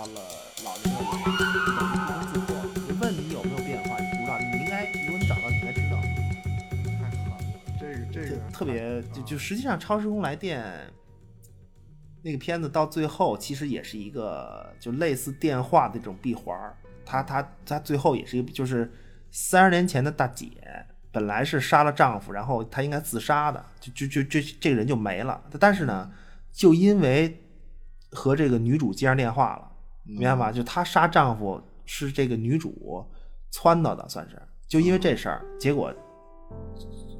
到了老人的灵魂？你不能自破。问你有没有变化，你不知道，你应该，如果你找到，你应该知道。太狠了，这个这个特别，就就实际上《超时空来电》那个片子到最后其实也是一个就类似电话的这种闭环儿，它它它最后也是一个就是三十年前的大姐本来是杀了丈夫，然后她应该自杀的，就就就这这个人就没了，但是呢，就因为和这个女主接上电话了，明白吗？就她杀丈夫是这个女主撺掇的，算是就因为这事儿，结果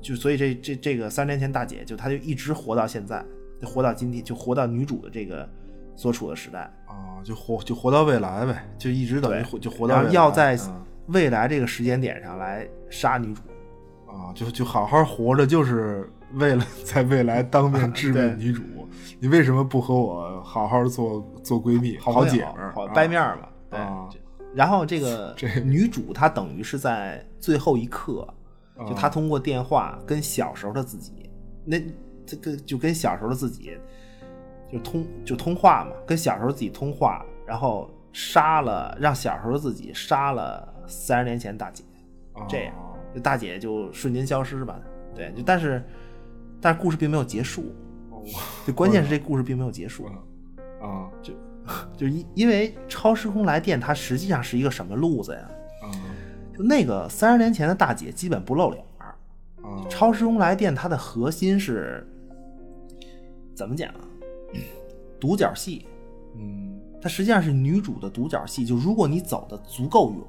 就所以这这这个三十年前大姐就她就一直活到现在，就活到今天，就活到女主的这个所处的时代，啊，就活就活到未来呗，就一直等于活就活到要在啊未来这个时间点上来杀女主。啊，就就好好活着，就是为了 在未来当面 质问女主，你为什么不和我好好做做闺蜜、好姐们儿、好啊掰面儿嘛。对啊，然后这个 女主她等于是在最后一刻，就啊她通过电话跟小时候的自己，那这个就跟小时候的自己就通就通话嘛，跟小时候自己通话，然后杀了让小时候的自己杀了三十年前大姐，这样啊就大姐就瞬间消失吧。对，就但是但是故事并没有结束，哦 就关键是这故事并没有结束。啊就就因因为超时空来电，它实际上是一个什么路子呀？啊就那个三十年前的大姐基本不露脸超时空来电它的核心是怎么讲啊？独角戏，嗯它实际上是女主的独角戏。就如果你走的足够远，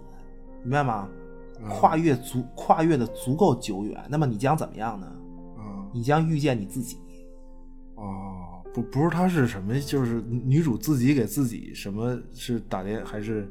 明白吗？啊跨越足跨越的足够久远，那么你将怎么样呢？啊你将遇见你自己。哦，不不是他是什么，就是女主自己给自己什么是打电还是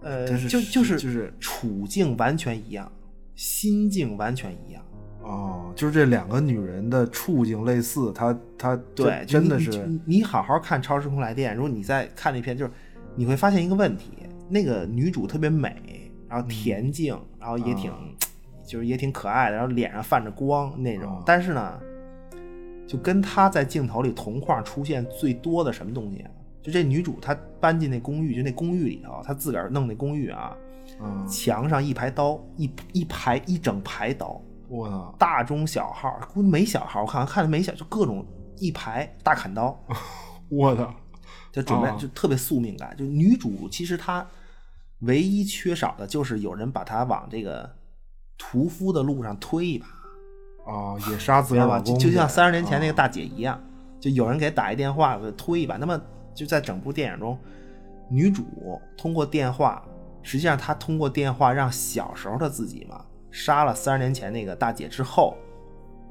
呃，就是就就是就是处境完全一样，心境完全一样。哦，就是这两个女人的处境类似，她她对，真的是你你好好看《超时空来电》，如果你再看那篇，就是你会发现一个问题：那个女主特别美，然后恬静，然后也挺、啊就是也挺可爱的，然后脸上泛着光那种。啊但是呢，就跟她在镜头里同框出现最多的什么东西啊？就这女主她搬进那公寓，就那公寓里头，她自个儿弄那公寓啊，啊，墙上一排刀，一一排一整排刀，我操大中小号，估计没小号，我看看着没小，就各种一排大砍刀，我操就准备哦就特别宿命感。就女主其实她唯一缺少的就是有人把她往这个屠夫的路上推一把，哦，也杀自知道吧？个儿老公就就像去三十年前那个啊大姐一样，就有人给打一电话给推一把。那么就在整部电影中，女主通过电话，实际上她通过电话让小时候的自己嘛杀了三十年前那个大姐之后，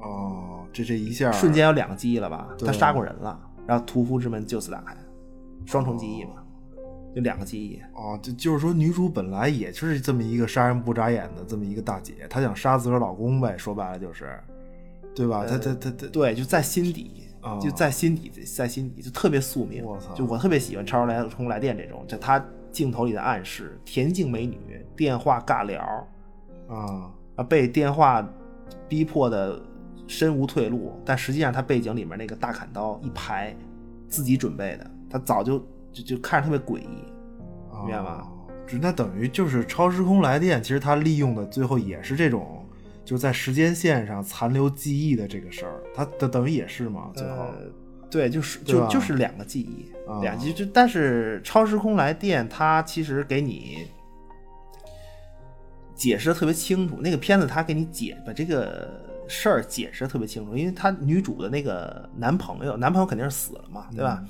哦，这这一下瞬间有两个记忆了吧？对他杀过人了，然后屠夫之门就此打开，双重记忆嘛，就两个记忆。哦，就就是说女主本来也就是这么一个杀人不眨眼的这么一个大姐，她想杀自个儿老公呗，说白了就是，对吧？她她她她对，就在心底，哦就在心底，在心底就特别宿命。我操就我特别喜欢《超人来冲来电》这种，就她镜头里的暗示，恬静美女，电话尬聊，啊啊，被电话逼迫的身无退路，但实际上她背景里面那个大砍刀一排，自己准备的，她早就就就看着特别诡异。明白吗？哦只那等于就是超时空来电，其实它利用的最后也是这种，就是在时间线上残留记忆的这个事儿，它等等于也是嘛，最后、呃对，就是就就是两个记忆，啊两记就但是超时空来电它其实给你解释的特别清楚，那个片子它给你解把这个事儿解释的特别清楚，因为他女主的那个男朋友，男朋友肯定是死了嘛，对吧？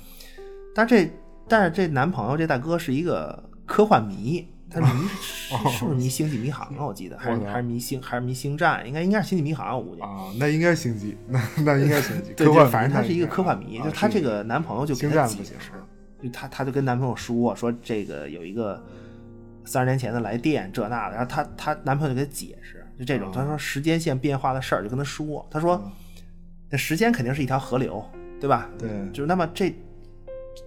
但这但是这男朋友这大哥是一个科幻迷。他迷是是不是迷星际迷航啊？我记得还是还是迷星还是迷星战？应该应该是星际迷航，我估计。啊，那应该是星际，那 那应该是星际，对，科幻就反正他是一个科幻迷，啊就他这个男朋友就给他解释，就他他就跟男朋友说说这个有一个三十年前的来电这那的，然后他他男朋友就给他解释，就这种，他说时间线变化的事儿就跟他说，他说那时间肯定是一条河流，对吧？对就是那么这，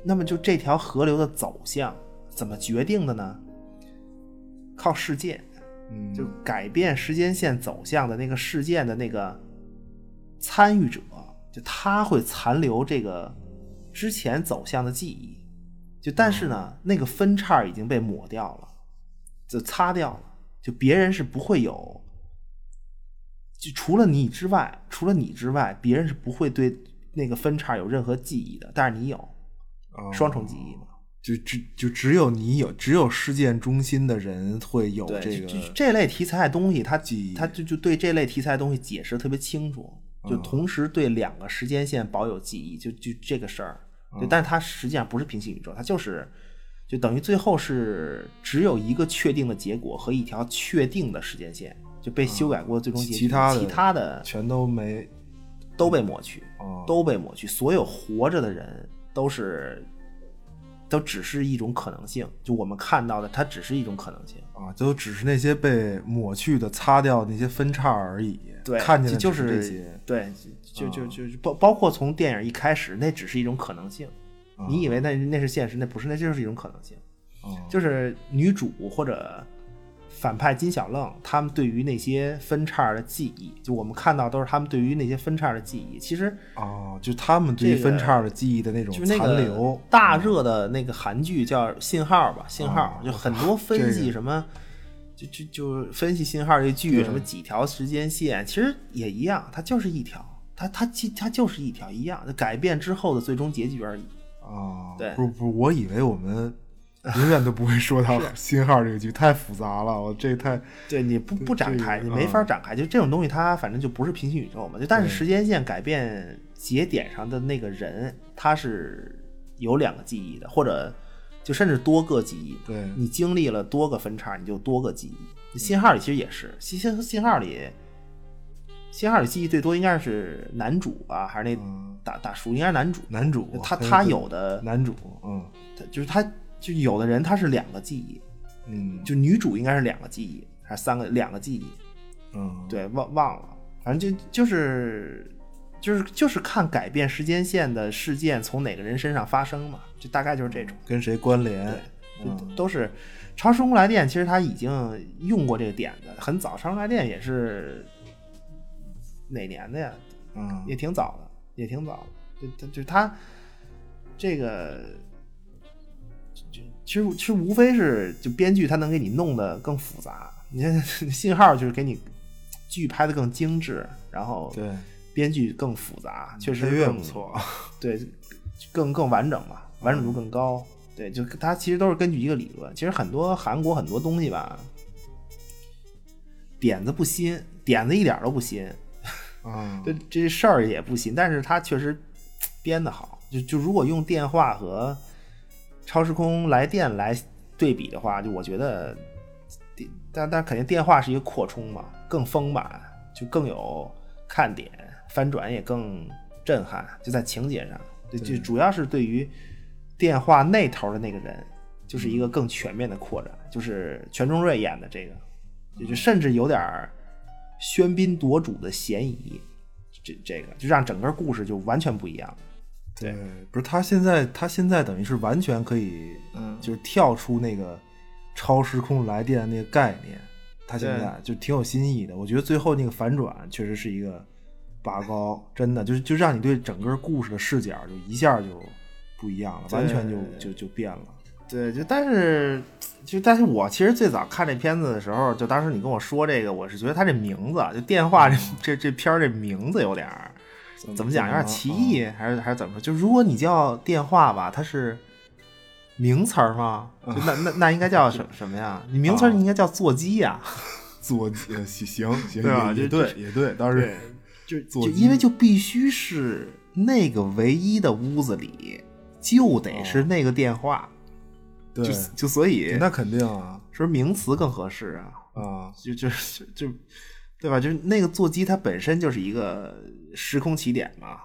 那么就这条河流的走向怎么决定的呢？靠事件，嗯，就改变时间线走向的那个事件的那个参与者，就他会残留这个之前走向的记忆，就但是呢，那个分叉已经被抹掉了，就擦掉了，就别人是不会有，就除了你之外，除了你之外，别人是不会对那个分叉有任何记忆的，但是你有哦双重记忆嘛。就只就只有你有，只有事件中心的人会有对，这个就就这类题材的东西，它它就就对这类题材的东西解释得特别清楚，就同时对两个时间线保有记忆，就就这个事儿。对，但是它实际上不是平行宇宙，它就是就等于最后是只有一个确定的结果和一条确定的时间线，就被修改过的最终结局，其他的其他的全都没都被抹去，哦都被抹去，所有活着的人都是。都只是一种可能性，就我们看到的，它只是一种可能性。啊，都只是那些被抹去的、擦掉那些分叉而已。对，看见的就是这些。对，就就就就包包括从电影一开始，那只是一种可能性。你以为那那是现实，那不是，那就是一种可能性。哦就是女主或者反派金小愣，他们对于那些分叉的记忆，就我们看到都是他们对于那些分叉的记忆。其实哦，就他们对于分叉的记忆的那种残留个。大热的那个韩剧叫《信号》吧，《信号》就很多分析什么，就就就分析信号这剧什么几条时间线，其实也一样，它就是一条，它它其它就是一条一样，改变之后的最终结局而已。啊，对不是不是，我以为我们 永远都不会说到信号这个剧，太复杂了，我这太对你不不展开，你没法展开。就这种东西，它反正就不是平行宇宙嘛。就但是时间线改变节点上的那个人，他是有两个记忆的，或者就甚至多个记忆。对你经历了多个分叉，你就多个记忆。信号里其实也是，信信信号里，信号里记忆最多应该是男主吧，还是那嗯大大叔？应该是男主。男主，他他有的男主，嗯他就是他就有的人他是两个记忆，嗯就女主应该是两个记忆，还是三个两个记忆？嗯，对，忘忘了，反正就就是就是就是看改变时间线的事件从哪个人身上发生嘛，就大概就是这种，跟谁关联？就嗯都是《超时空来电》，其实他已经用过这个点子，很早，《超时空来电》也是哪年的呀？嗯也挺早的，也挺早的，就就就他这个。就其实其实无非是就编剧他能给你弄得更复杂，你看 信号就是给你剧拍的更精致，然后对，编剧更复杂，确实配乐更不错，对，更更完整嘛，完整度更高。对，就它其实都是根据一个理论。其实很多韩国很多东西吧，点子不新，点子一点都不新，啊，这这事儿也不新，但是它确实编的好。就就如果用电话和超时空来电来对比的话，就我觉得，但但肯定电话是一个扩充嘛，更丰满，就更有看点，翻转也更震撼，就在情节上，就就主要是对于电话那头的那个人，就是一个更全面的扩展，就是全钟瑞演的这个，就就甚至有点儿喧宾夺主的嫌疑，这这个就让整个故事就完全不一样。对，不是他现在，他现在等于是完全可以，嗯就是跳出那个超时空来电的那个概念，他现在就挺有新意的。我觉得最后那个反转确实是一个拔高，真的就是就让你对整个故事的视角就一下就不一样了，完全就就就变了。对，就但是就但是我其实最早看这片子的时候，就当时你跟我说这个，我是觉得他这名字就电话这这这片儿这名字有点儿怎么讲，有点歧义，还是还是怎么说？就如果你叫电话吧，它是名词儿吗？就那那那应该叫什 什么呀？你名词儿应该叫座机呀。座机行行行，对吧就也也对也对，倒是就座因为就必须是那个唯一的屋子里，就得是那个电话，对就，就所以那肯定啊是不是名词更合适啊？啊，就就就就，对吧？就是那个座机它本身就是一个时空起点嘛，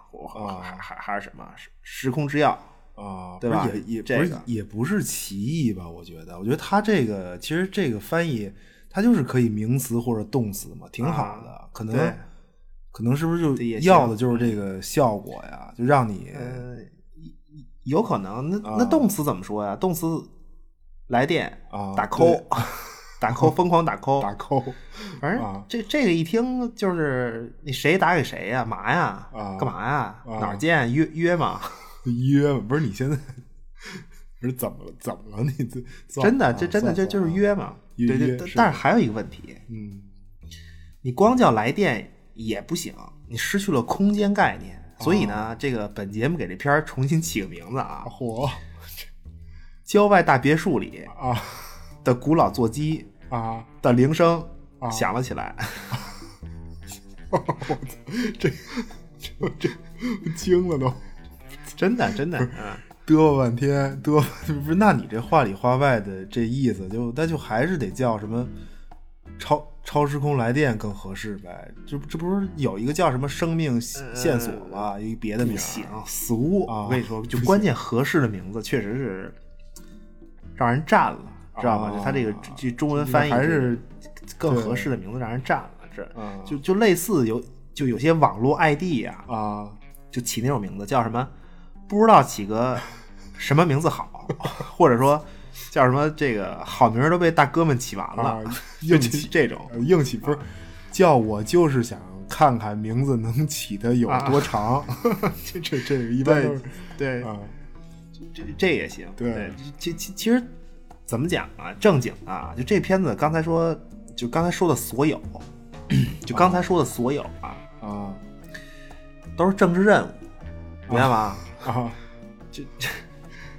还还还是什么时时空之钥，啊，对吧也也这不是个也不是歧义吧？我觉得，我觉得他这个其实这个翻译，它就是可以名词或者动词嘛，挺好的。可能可能是不是就要的就是这个效果呀？就让你呃，有可能。那啊那动词怎么说呀？动词来电啊打扣对，打扣，疯狂打扣，打扣反正啊这这个一听就是你谁打给谁呀？嘛呀？啊干嘛呀？啊哪儿见？约约嘛？约嘛？不是你现在不是怎么了？怎么了？你这真的，这真的这就就是约嘛？约对但但是还有一个问题，嗯你光叫来电也不行，你失去了空间概念。所以哦呢，这个本节目给这片儿重新起个名字啊，火郊外大别墅里啊的古老座机啊！的铃声啊响了起来。我操，这这这惊了都。真的真的，嗯，嘚啵半天，嘚啵 不是？那你这话里话外的这意思就，那就还是得叫什么超超时空来电更合适呗？这这不是有一个叫什么生命线索吗？有一别的名俗。啊我跟你说，就关键合适的名字确实是让人占了，知道吗？啊就他这个这中文翻译还是更合适的名字让人占了，这啊就就类似有就有些网络 ID 呀、啊就起那种名字叫什么，不知道起个什么名字好，或者说叫什么这个好名儿都被大哥们起完了，啊，就起硬起这种。呃硬起不是叫我就是想看看名字能起的有多长，这这这个一般对，啊这这也行。对其其其实怎么讲啊？正经啊，就这片子刚才说，就刚才说的所有，就刚才说的所有啊，啊都是政治任务，明白吗？啊，这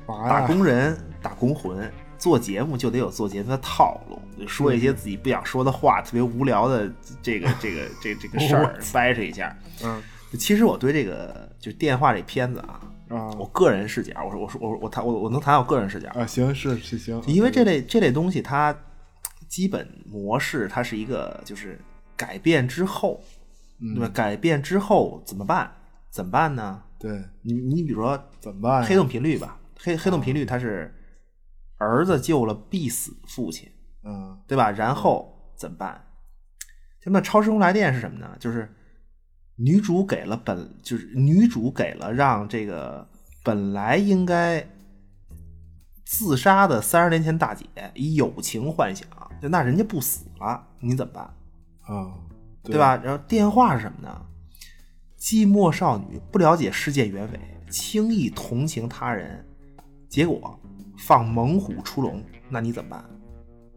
嘛 打？工人、打工魂，做节目就得有做节目的套路，就说一些自己不想说的话，特别无聊的这个 这个这这个事儿掰扯一下。嗯其实我对这个就电话这片子啊，啊我个人视角，我说我说我我谈我我能谈我个人视角，啊，行是是行，因为这类这类东西它基本模式它是一个就是改变之后，对吧？改变之后怎么办？怎么办呢？对你你比如说怎么办？黑洞频率吧，黑黑洞频率它是儿子救了必死父亲，嗯对吧？然后怎么办？那么超时空来电是什么呢？就是女主给了本，就是女主给了让这个本来应该自杀的三十年前大姐以友情幻想，就那人家不死了，你怎么办？啊，对？吧？然后电话是什么呢？寂寞少女不了解世界原委，轻易同情他人，结果放猛虎出笼，那你怎么办？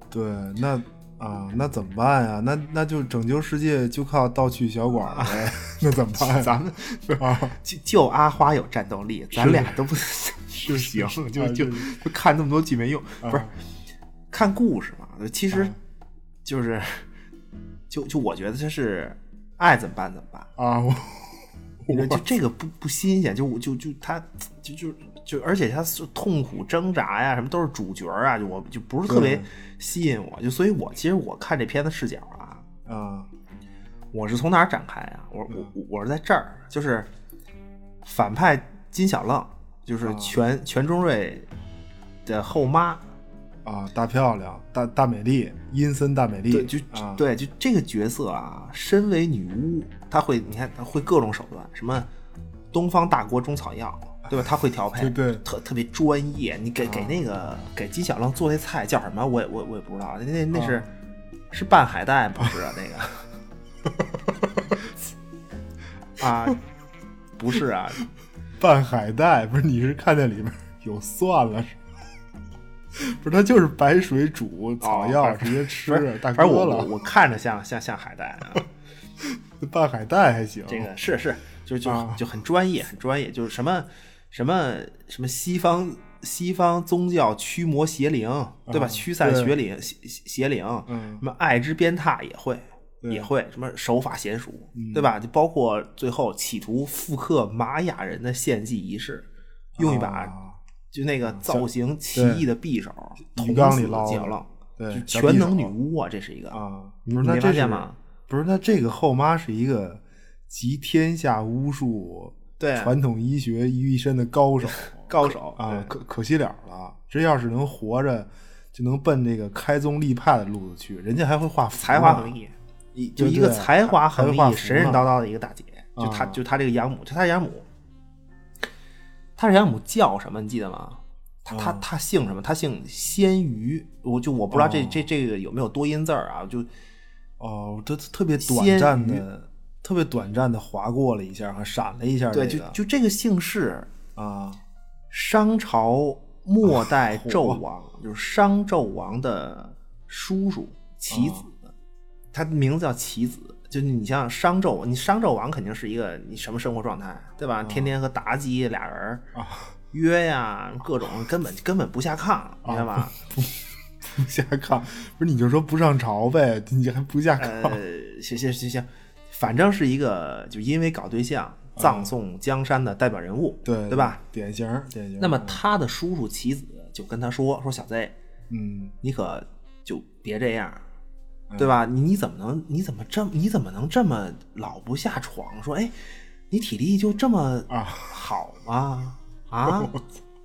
对，那啊，那怎么办呀？那那就拯救世界就靠盗取小馆儿呗，那怎么办？咱们啊，就就阿花有战斗力，咱俩都不是行，就啊就是就看那么多剧没用，啊不是看故事嘛？其实啊就是就就我觉得这是爱怎么办怎么办。啊，我就这个不不新鲜，就就就他就就就，而且他是痛苦挣扎呀，什么都是主角啊，就我就不是特别吸引我，就所以我其实我看这片子视角啊，嗯。我是从哪儿展开啊？我我我我是在这儿，就是反派金小愣，就是啊全全中瑞的后妈，啊，大漂亮，大大美丽，阴森大美丽，对，就、啊，对，就这个角色啊，身为女巫，她会，你看她会各种手段，什么东方大国中草药，对吧？他会调配，对对特特别专业。你给给那个给金小浪做那菜叫什么？我也我我也不知道，那那那是、是拌海带不是啊？那个啊，不是啊，拌海带，不是你是看见里面有蒜了是吧？不是，它就是白水煮草药，哦直接吃是，大反正我我哥了。我看着像像像海带啊。拌海带还行，这个是是，就就、啊就很专业，很专业，就是什么什么什么西方西方宗教驱魔邪灵，对吧？啊驱散邪灵邪邪灵，嗯什么爱之鞭挞也会。也会什么手法娴熟，对吧？就包括最后企图复刻玛雅人的献祭仪式，用一把啊就那个造型奇异的匕首鱼捅死缸里捞的金冷，对就全能女巫啊，这是一个啊，你没不是那这是发现吗？不是，那这个后妈是一个集天下巫术、对啊传统医学于一身的高手，高手啊，可可惜了了。这要是能活着，就能奔这个开宗立派的路子去。人家还会画符才华横溢，一就一个才华横溢、神神叨叨的一个大姐，就她啊就她这个养母，就她养母，她这养母叫什么？你记得吗？她她啊她姓什么？她姓鲜鱼，我就我不知道这哦这这个有没有多音字儿啊？就哦，这特别短暂的，特别短暂的划过了一下，还闪了一下、这对，就就这个姓氏，啊，商朝末代纣王，就是商纣王的叔叔齐子，他的名字叫齐子。就是你像商纣，你商纣王肯定是一个你什么生活状态，对吧？天天和妲己俩人啊约呀，各种根本根本不下炕，明白吧？不下炕，不是你就说不上朝呗，你还不下炕？呃，行行行行，反正是一个就因为搞对象葬送江山的代表人物，对对吧？？典型儿典型儿。那么他的叔叔齐子就跟他说说小 Z，嗯，你可就别这样，对吧？你你怎么能你怎么这么你怎么能这么老不下床？说哎，你体力就这么啊好吗？啊，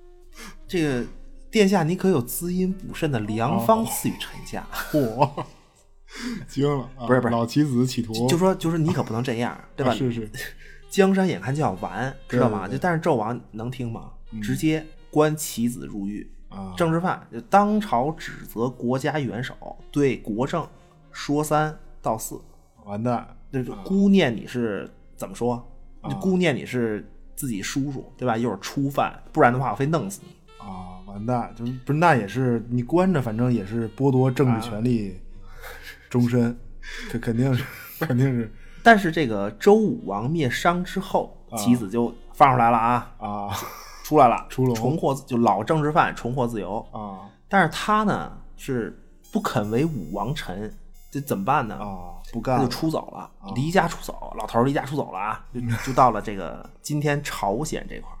这个殿下你可有滋阴补肾的良方赐予臣下？嚯，惊了啊！不是不是老棋子企图就说就说你可不能这样，对吧？啊是是 江山眼看就要完，知道吗？就但是纣王能听吗？直接关棋子入狱，啊，政治犯就当朝指责国家元首，对国政说三道四，完蛋就是姑念你是怎么说？姑念你是自己叔叔，对吧？又是初犯，不然的话我非弄死你。啊，完蛋！就是不是那也是你关着，反正也是剥夺政治权利终身，这肯定是 肯定是。但是这个周武王灭商之后，棋子就放出来了啊，啊。出来了，出笼。重获就老政治犯重获自由。啊。但是他呢是不肯为武王臣，这怎么办呢？啊，不干了。他就出走了，离家出走，老头儿离家出走了啊，就就到了这个今天朝鲜这块儿。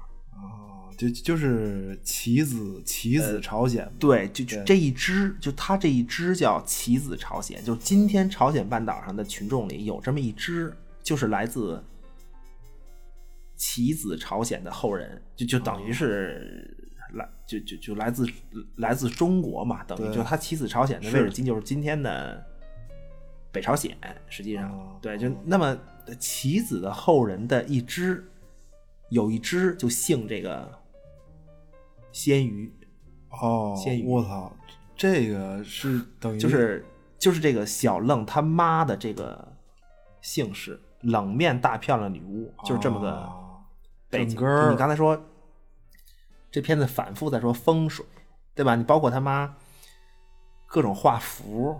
啊，就就是棋子棋子朝鲜嘛对，就就这一支，就他这一支叫棋子朝鲜，就是今天朝鲜半岛上的群众里有这么一支，就是来自棋子朝鲜的后人，就就等于是来就就就来自来自中国嘛，等于对就他棋子朝鲜的是位置今就是今天的北朝鲜，实际上、哦。对，就那么棋子的后人的一支，有一支就姓这个鲜鱼，哦鲜鱼，我操，这个是等于就是就是这个小愣他妈的这个姓氏，冷面大漂亮女巫，就是这么个啊背景。你刚才说，这片子反复在说风水，对吧？你包括他妈各种画符、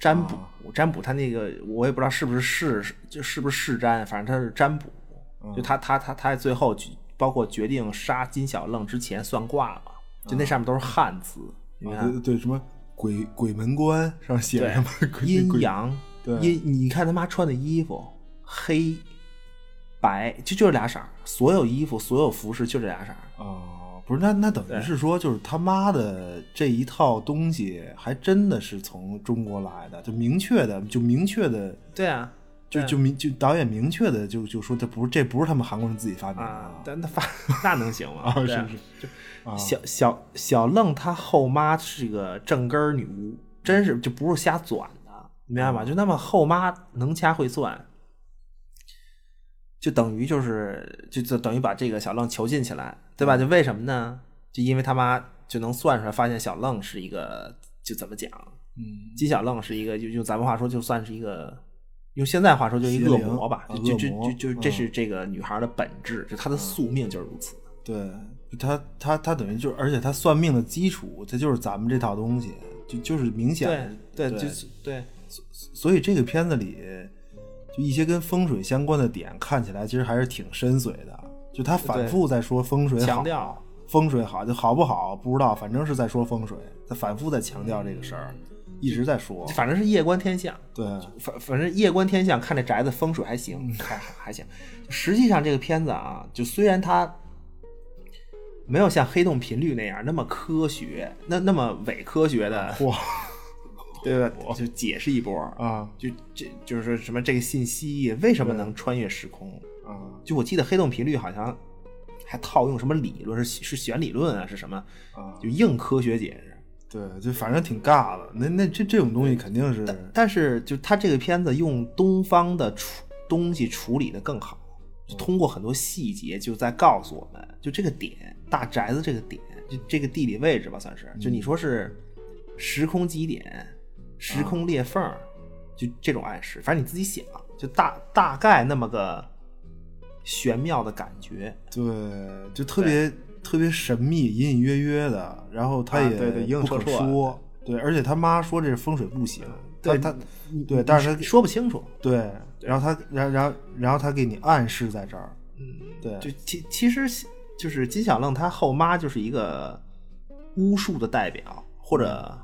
占卜，啊占卜他那个我也不知道是不是是就是不是是占，反正他是占卜。嗯就他他他他最后决包括决定杀金小愣之前算卦嘛，就那上面都是汉字，你啊看对对什么鬼鬼门关上写对什么阴阳，对阴你看他妈穿的衣服黑白，就就这俩色儿，所有衣服所有服饰就这俩色儿。哦，不是，那那等于是说，就是他妈的这一套东西，还真的是从中国来的，就明确的，就明确的，对啊，就就明就导演明确的就就说这不是这不是他们韩国人自己发明的啊，但那发那能行吗？啊对是是就小小小愣他后妈是个正根儿女巫，真是就不是瞎转的，你明白吗？就那么后妈能掐会算，就等于就是就就等于把这个小愣囚禁起来，对吧？就为什么呢？就因为他妈就能算出来，发现小愣是一个就怎么讲，嗯金小愣是一个，就用咱们话说，就算是一个，用现在话说，就一邪灵恶魔吧，啊就就就就就这嗯是这个女孩的本质，就她的宿命就是如此。对她，她她等于就是，而且她算命的基础，她就是咱们这套东西，就就是明显对对，的就是对，所以这个片子里，就一些跟风水相关的点，看起来其实还是挺深邃的。就他反复在说风水好，强调风水好，就好不好不知道，反正是在说风水。他反复在强调这个事儿，一直在说。反正是夜观天象，对，反反正夜观天象，看这宅子风水还行，还还行。实际上这个片子啊，就虽然它没有像《黑洞频率》那样那么科学，那那么伪科学的，哇对吧？就解释一波，啊就这就是说什么这个信息为什么能穿越时空？啊就我记得《黑洞频率》好像还套用什么理论？是是弦理论啊？是什么？啊，就硬科学解释。对，就反正挺尬的。那那这这种东西肯定是，但是就他这个片子用东方的处东西处理的更好，就通过很多细节就在告诉我们，就这个点大宅子这个点，就这个地理位置吧，算是。就你说是时空极点、时空裂缝，就这种暗示，反正你自己想，就大大概那么个玄妙的感觉。对，就特别特别神秘、隐隐约约的，然后他也不可说。对，而且他妈说这风水不行，对他他对，但是他说不清楚。对，然后他然然后然后他给你暗示在这儿，嗯，对，就其其实就是金小愣他后妈就是一个巫术的代表或者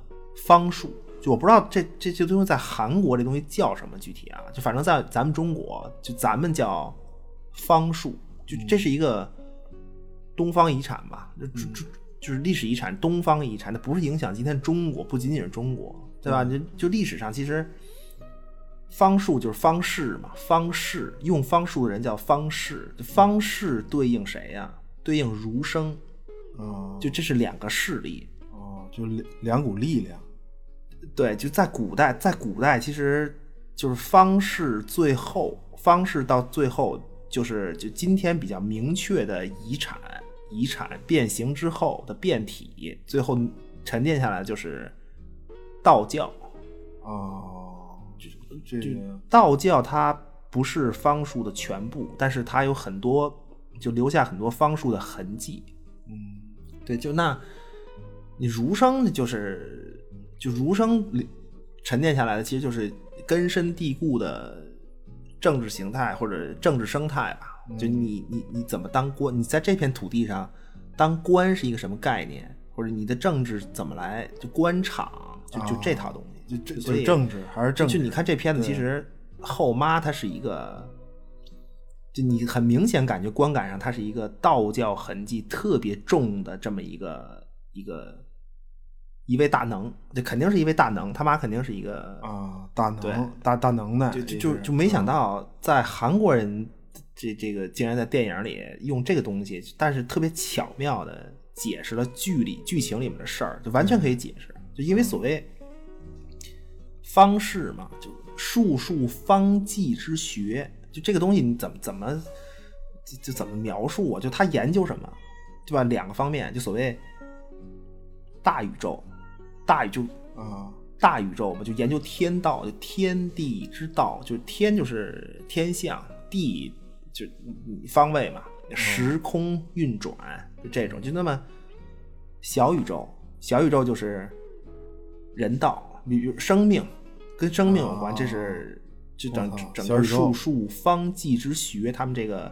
方术，就我不知道这这这东西在韩国这东西叫什么具体啊，就反正在咱们中国就咱们叫方术，就这是一个东方遗产吧，就就就就是历史遗产，东方遗产，它不是影响今天中国，不仅仅是中国，对吧？就就历史上其实。方术就是方士嘛，方士用方术的人叫方士，方士对应谁呀、对应儒生，啊，就这是两个势力。哦，就两两股力量，对，就在古代，在古代其实就是方士最后，方士到最后就是就今天比较明确的遗产，遗产变形之后的变体，最后沉淀下来就是道教。哦，这这个道教它不是方术的全部，但是它有很多，就留下很多方术的痕迹。嗯对，就那，你儒生就是就儒生沉淀下来的，其实就是根深蒂固的政治形态或者政治生态吧。就你你你怎么当官？你在这片土地上当官是一个什么概念？或者你的政治怎么来？就官场，就就这套东西。所以就政治还是政治？就你看这片子，其实后妈她是一个，就你很明显感觉观感上，它是一个道教痕迹特别重的这么一个一个一位大能，这肯定是一位大能，他妈肯定是一个啊，大能大大能耐，就就就没想嗯到在韩国人这这个竟然在电影里用这个东西，但是特别巧妙的解释了剧里剧情里面的事儿，就完全可以解释。就因为所谓方式嘛，就术数方剂之学，就这个东西你怎么怎么就就怎么描述啊？就他研究什么，对吧？两个方面，就所谓大宇宙，大宇宙啊大宇宙嘛，就研究天道，就天地之道，就是天就是天象，地就嗯方位嘛，时空运转，就这种，就那么小宇宙，小宇宙就是人道，比如生命，跟生命有关，哦。这是就整整个术数方剂之学，他们这个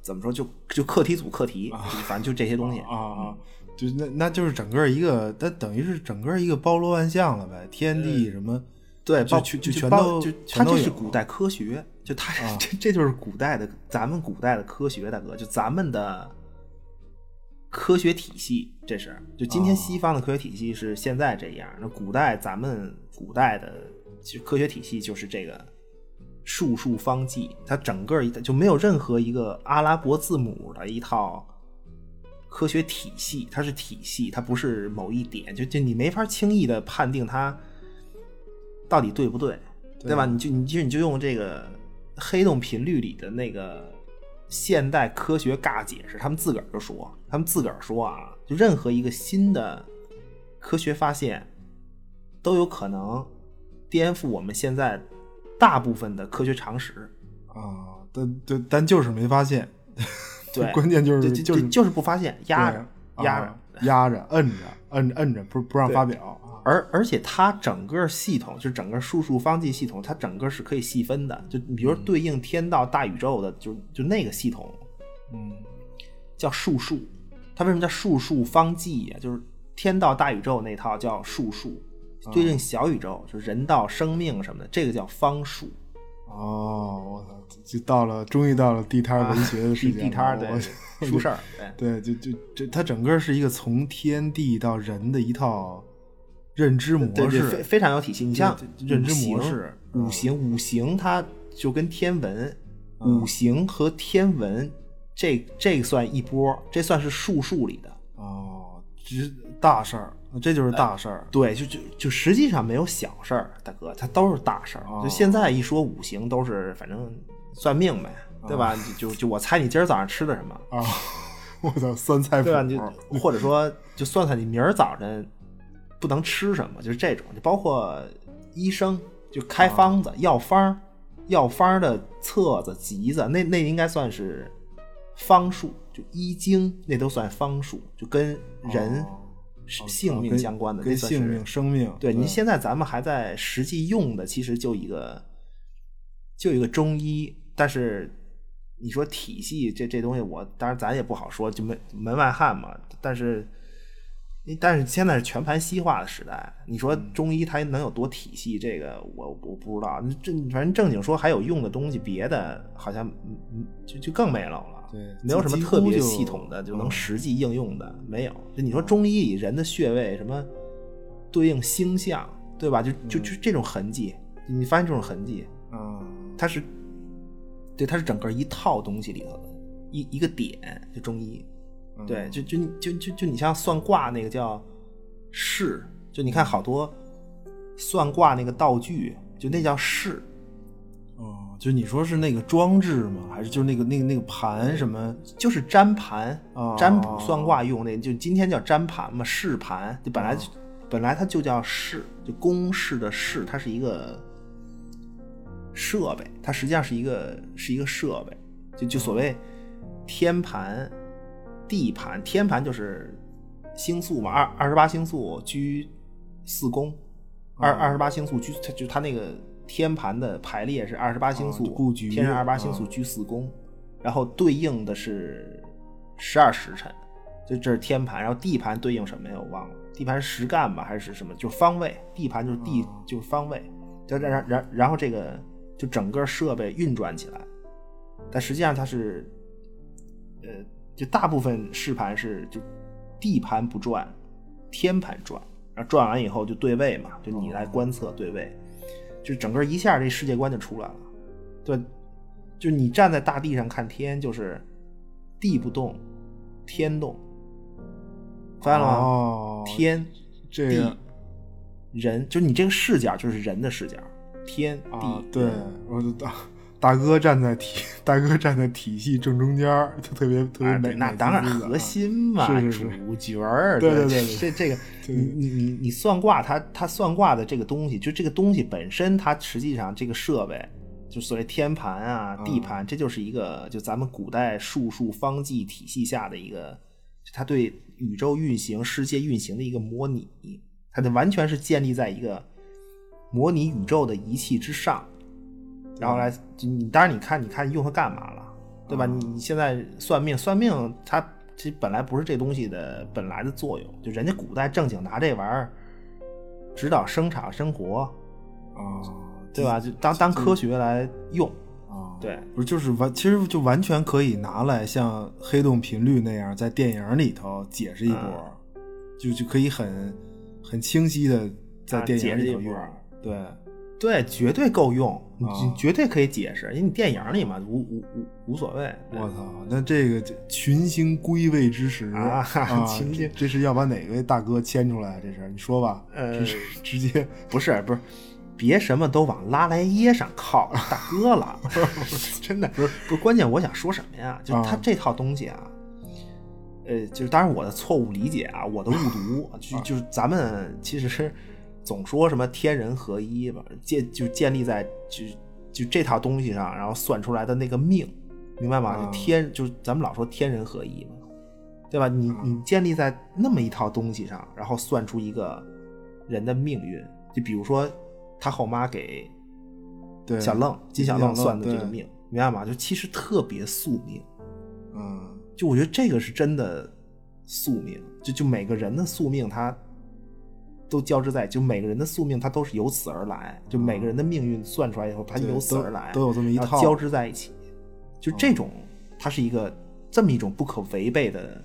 怎么说，就就课题组课题，反正就这些东西。啊啊，就那那就是整个一个，它等于是整个一个包罗万象了呗，天地什么，对，就就全包都就它这是古代科学，就它、啊 这这就是古代的咱们古代的科学，大哥，就咱们的科学体系，这是就今天哦西方的科学体系是现在这样，那古代咱们古代的其实科学体系就是这个术数方剂，它整个一就没有任何一个阿拉伯字母的一套。科学体系，它是体系，它不是某一点，就就你没法轻易的判定它到底对不对，对吧？你就你就你就用这个黑洞频率里的那个现代科学尬解释，他们自个儿就说，他们自个儿说啊，就任何一个新的科学发现都有可能颠覆我们现在大部分的科学常识。啊，但但，但就是没发现，对，关键就是就就是就是不发现，压着对压着啊。压着摁着摁摁着，不不让发表啊而而且它整个系统，就是整个术数方剂系统，它整个是可以细分的。就比如说对应天道大宇宙的，就就那个系统嗯叫术数。它为什么叫术数方剂呀？就是天道大宇宙那套叫术数，对应小宇宙就是人道生命什么的，这个叫方数。哦，我操，就到了，终于到了地摊文学的时地间了，地摊儿对我出事儿，对 对，就就这，它整个是一个从天地到人的一套认知模对对，非。非常有体系。你像认知模式五行五行它就跟天文，嗯五行和天文这这算一波，这算是术数里的。哦，这大事儿，这就是大事儿。对，就就就实际上没有小事儿，大哥，它都是大事儿。就现在一说五行，都是反正算命呗，对吧？就就就我猜你今儿早上吃的什么啊？我操，酸菜对吧？就或者说就算算你明儿早晨不能吃什么，就是这种。就包括医生就开方子、药方、药方的册子、集子，那那应该算是方术。就医经那都算方术，就跟人性命相关的，跟性命、生命。对，您现在咱们还在实际用的，其实就一个，就一个中医。但是你说体系这这东西，我当然咱也不好说，就门门外汉嘛。但是，但是现在是全盘西化的时代，你说中医它能有多体系？这个我我不知道。正反正正经说还有用的东西，别的好像就就更没有了。对，没有什么特别系统的就能实际应用的，没有。就你说中医里人的穴位什么对应星象，对吧？就就就这种痕迹，你发现这种痕迹，啊，它是，对，它是整个一套东西里头的一一个点，就中医，对，就就就就就你像算卦那个叫式，就你看好多算卦那个道具，就那叫式。就你说是那个装置吗？还是就是那个那个那个盘什么？就是占盘，占卜算卦用那，就今天叫占盘嘛，试盘。就本来本来它就叫试，就公式的试，它是一个设备，它实际上是一个是一个设备。就就所谓天盘、地盘，天盘就是星宿嘛，二二十八星宿居四宫，二二十八星宿居，它就它那个。天盘的排列是二十八星宿布局，天上二十八星宿居四宫，然后对应的是十二时辰，就这是天盘。然后地盘对应什么呀？我忘了，地盘是实干吧，还是什么？就方位，地盘就是地，就是方位。然然然然后这个就整个设备运转起来，但实际上它是，呃，就大部分试盘是就地盘不转，天盘转，然后转完以后就对位嘛，就你来观测对位。就整个一下这世界观就出来了，对，就你站在大地上看天，就是地不动，天动，发现了吗？天地人，就你这个视角就是人的视角，天地。对，我大大哥站在体，大哥站在体系正中间就特别特别美。那当然核心嘛，主角儿。对对对，这这个。你你你你算卦，他他算卦的这个东西，就这个东西本身，它实际上这个设备，就所谓天盘啊、地盘，这就是一个就咱们古代术数方剂体系下的一个，它对宇宙运行、世界运行的一个模拟，它的完全是建立在一个模拟宇宙的仪器之上，然后来你当然你看你看用它干嘛了，对吧？你你现在算命算命它。其实本来不是这东西的本来的作用，就人家古代正经拿这玩意儿指导生产生活啊，对吧？就当当科学来用啊，对，不是就是完，其实就完全可以拿来像黑洞频率那样在电影里头解释一波，就就可以很很清晰的在电影里头用，对。对，绝对够用，你绝对可以解释，因为你电影里嘛，无无无无所谓。我操，那这个群星归位之时这是要把哪位大哥牵出来？这是你说吧？呃，直接不是不是，别什么都往拉莱耶上靠，大哥了 真的不是不是。关键我想说什么呀？就他这套东西啊，呃，就是当然我的错误理解啊，我的误读，就就是咱们其实是。总说什么天人合一吧，建就建立在就就这套东西上，然后算出来的那个命，明白吗？就天就咱们老说天人合一嘛，对吧？你你建立在那么一套东西上，然后算出一个人的命运，就比如说他后妈给小愣金小愣算的这个命，明白吗？就其实特别宿命，嗯，就我觉得这个是真的宿命，就就每个人的宿命他。都交织在，就每个人的宿命，它都是由此而来。就每个人的命运算出来以后，它由此而来，都有这么一套交织在一起。就这种，它是一个这么一种不可违背的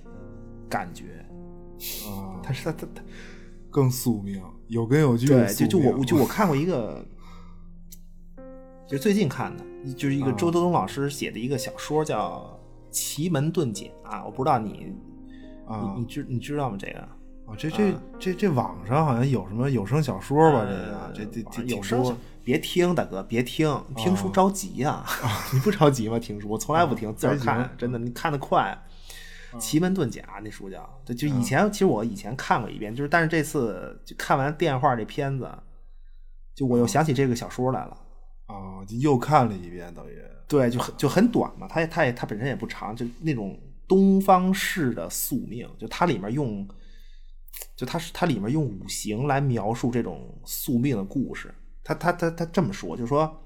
感觉啊！它是它它它更宿命，有根有据。对，就就我就我看过一个，就最近看的，就是一个周德东老师写的一个小说，叫奇门遁甲啊，我不知道你啊你你知你知道吗？这个啊，这这这这网上好像有什么有声小说吧？这个呃这这这有声别听，大哥别听，听书哦着急呀、你不着急吗？听书我从来不听，自个儿看，真的，你看得快。奇门遁甲那书叫，对，就以前其实我以前看过一遍，就是但是这次就看完电话这片子，就我又想起这个小说来了。啊，就又看了一遍，等于对，就很就很短嘛，它也它也它本身也不长，就那种东方式的宿命，就它里面用，就它是它里面用五行来描述这种宿命的故事。它它它它这么说，就说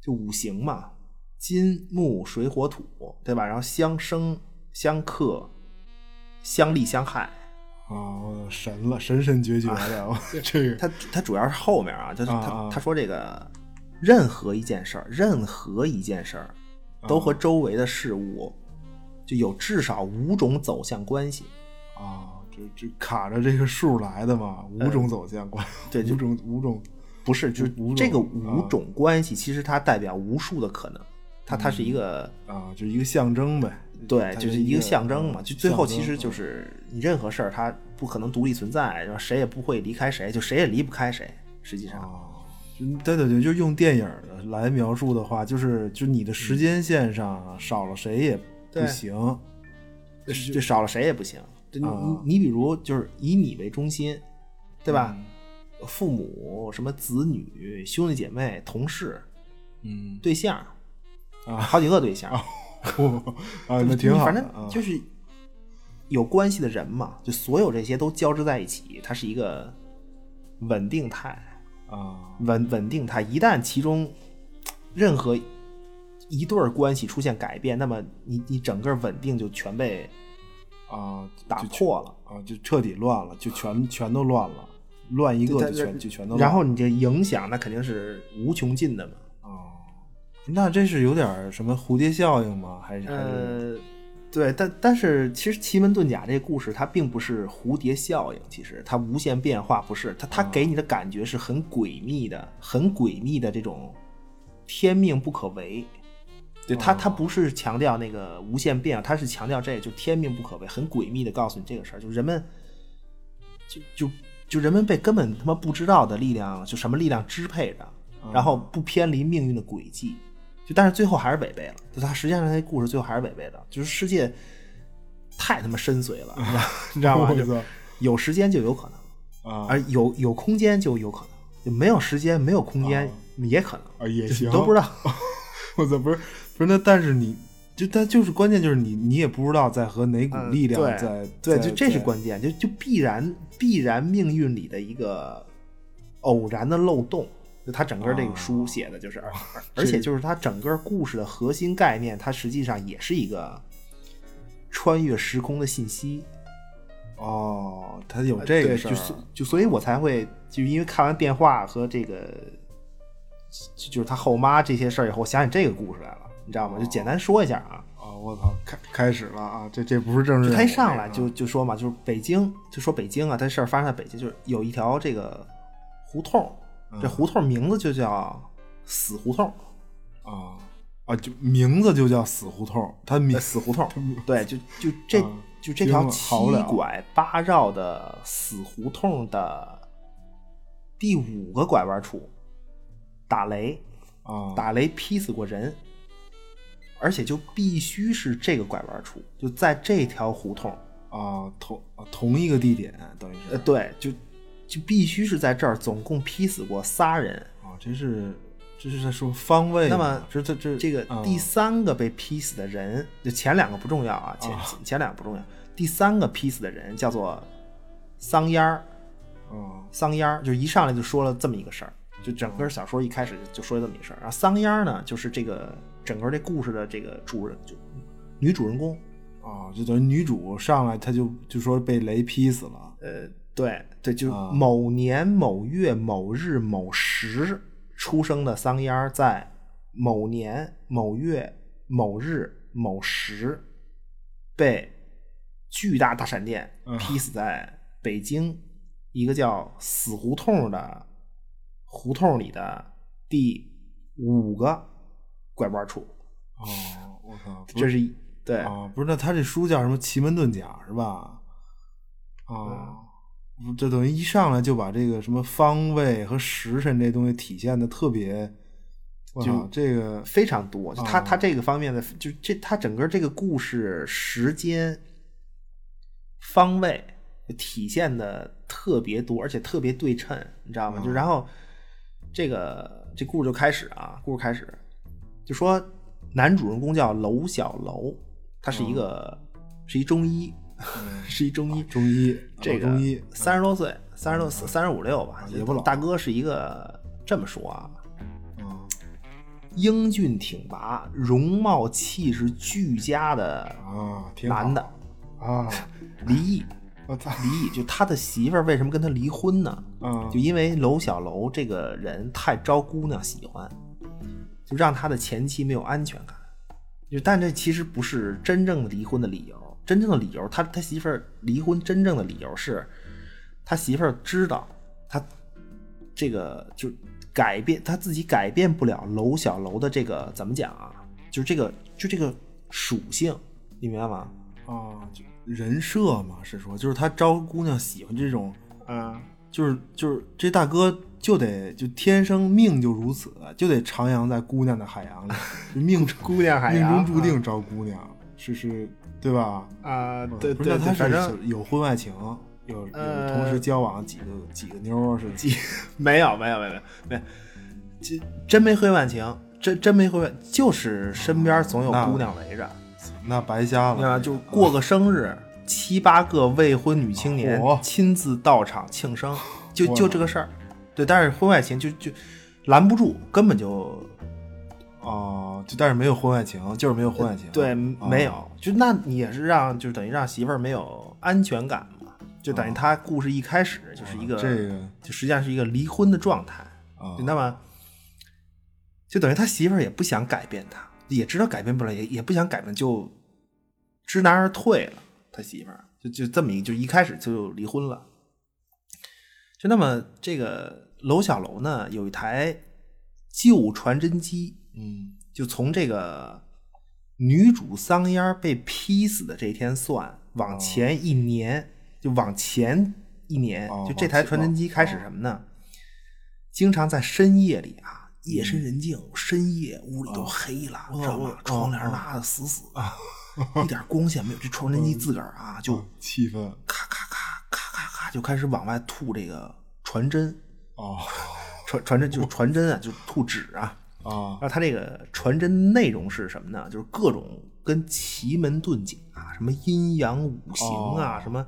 就五行嘛，金木水火土，对吧？然后相生相克，相利相害。啊，我神了，神神绝绝的，我这个 它它主要是后面啊，就是他他说这个任何一件事儿，任何一件事儿都和周围的事物就有至少五种走向关系。啊，这这卡着这个数来的嘛，五种走向关，对就五种五种不是，就是五种这个啊五种关系，其实它代表无数的可能，它它是一个啊，就是一个象征呗。对，就是一个象征嘛。啊就最后其实就是你任何事儿，它不可能独立存在，然后谁也不会离开谁，就谁也离不开谁。实际上，对对对，就用电影的来描述的话，就是就你的时间线上啊少了谁也不行。这这少了谁也不行。这你啊。你你比如就是以你为中心，对吧？嗯。父母、什么子女、兄弟姐妹、同事、嗯。对象啊。好几个对象，啊，那挺好反，正就是有关系的人嘛，就所有这些都交织在一起，它是一个稳定态，啊。稳稳定态。一旦其中任何一对儿关系出现改变，那么你你整个稳定就全被啊打破了。啊，就彻底乱了，就全全都乱了，乱一个就全就全都乱。然后你这影响那肯定是无穷尽的嘛。哦，那这是有点什么蝴蝶效应吗？还是还是呃，对，但但是其实奇门遁甲这个故事它并不是蝴蝶效应，其实它无限变化不是，它它给你的感觉是很诡秘的，很诡秘的这种天命不可违。对他，他不是强调那个无限变，他是强调这个，就天命不可违，很诡秘的告诉你这个事儿，就人们，就就就人们被根本他妈不知道的力量，就什么力量支配着，然后不偏离命运的轨迹，就但是最后还是违背了，就他实际上那故事最后还是违背的，就是世界太他妈深邃了，你知道吗？有时间就有可能，啊而有有空间就有可能，就没有时间没有空间也可能，啊也行，都不知道。我操，不是不是，那但是你就但就是关键就是你你也不知道在和哪股嗯力量在在对，在就这是关键，就就必然必然命运里的一个偶然的漏洞。就他整个这个书写的就是，而 而且就是他整个故事的核心概念，它实际上也是一个穿越时空的信息。哦，他有这个，事儿就所以我才会就因为看完电话和这个，就就是他后妈这些事儿以后，我想起这个故事来了，你知道吗？就简单说一下啊。啊，我操，开开始了啊，这这不是正式他一上来就就说嘛，就是北京，就说北京啊，这事儿发生在北京，就是有一条这个胡同，这胡同名字就叫死胡同，啊啊，就名字就叫死胡同，他名呃死胡同，对，就就这啊就这条七拐八绕的死胡同的第五个拐弯处打雷，啊打雷劈死过人，而且就必须是这个拐弯处，就在这条胡同。啊同啊同一个地点等于是呃，是对，就就必须是在这儿，总共劈死过仨人。啊，这是这是在说方位，那么这这这这个啊第三个被劈死的人，就前两个不重要啊，前啊前两个不重要，第三个劈死的人叫做桑烟儿，啊桑烟儿就一上来就说了这么一个事儿，就整个小说一开始就说了这么一个事儿。然后桑烟儿呢，就是这个整个这故事的这个主人，就女主人公。啊，就等于女主上来，她就就说被雷劈死了呃，对对，就啊某年某月某日某时出生的桑烟儿，在某年某月某日某时被巨大大闪电嗯劈死在北京一个叫死胡同的胡同里的第五个拐弯处。哦，我靠，这是一对，啊，不是，那他这书叫什么《奇门遁甲》是吧？嗯啊，这等于一上来就把这个什么方位和时辰这东西体现的特别，就，这个非常多。就他哦他这个方面的，就这他整个这个故事时间、方位体现的特别多，而且特别对称，你知道吗？就然后这个这故事就开始啊，故事开始就说男主人公叫娄小楼，他是一个、是一中医，是一中医，中医，这个老中医三十多岁，三十多三十五六吧，也不老大哥是一个这么说啊，嗯。英俊挺拔、容貌气质俱佳的啊，挺男的，啊，离异。我操离异，就他的媳妇儿为什么跟他离婚呢？嗯。就因为娄小楼这个人太招姑娘喜欢，就让他的前妻没有安全感。就但这其实不是真正离婚的理由，真正的理由，他他媳妇儿离婚真正的理由是，他媳妇儿知道他这个就改变他自己改变不了楼小楼的这个怎么讲啊？就是这个就这个属性，你明白吗？啊，就人设嘛，是说就是他招姑娘喜欢这种，啊，就是就是这大哥就得就天生命就如此，就得徜徉在姑娘的海洋里，就命姑娘海命中注定招姑娘，是是，对吧？啊，对那他是有婚外情，有有呃同时交往几个几个妞是几没有没有没有没有没有，这真没婚外情，真真没婚外，就是身边总有姑娘围着，那白瞎？了，就过个生日，七八个未婚女青年亲自到场庆生，就就这个事儿。对，但是婚外情就就拦不住，根本就哦，就但是没有婚外情，就是没有婚外情，对哦没有，就那你也是让就是等于让媳妇儿没有安全感嘛，就等于他故事一开始就是一个哦这个就实际上是一个离婚的状态。啊，那么就等于他媳妇儿也不想改变他，也知道改变不了，也也不想改变，就知难而退了。他媳妇儿就就这么一，就一开始就离婚了。就那么这个娄小楼呢，有一台旧传真机，嗯就从这个女主桑烟被劈死的这一天算，往前一年，就往前一年，哦就这台传真机开始什么呢？经常在深夜里啊，夜深人静，深夜屋里都黑了，知道吗？窗帘拉的死死的，一点光线没有。这传真机自个儿啊，就哦气氛咔咔咔咔咔咔就开始往外吐这个传真，哦传传真就是传真啊，就是吐纸啊。啊然后它这个传真内容是什么呢？就是各种跟奇门遁甲啊、什么阴阳五行啊、哦什么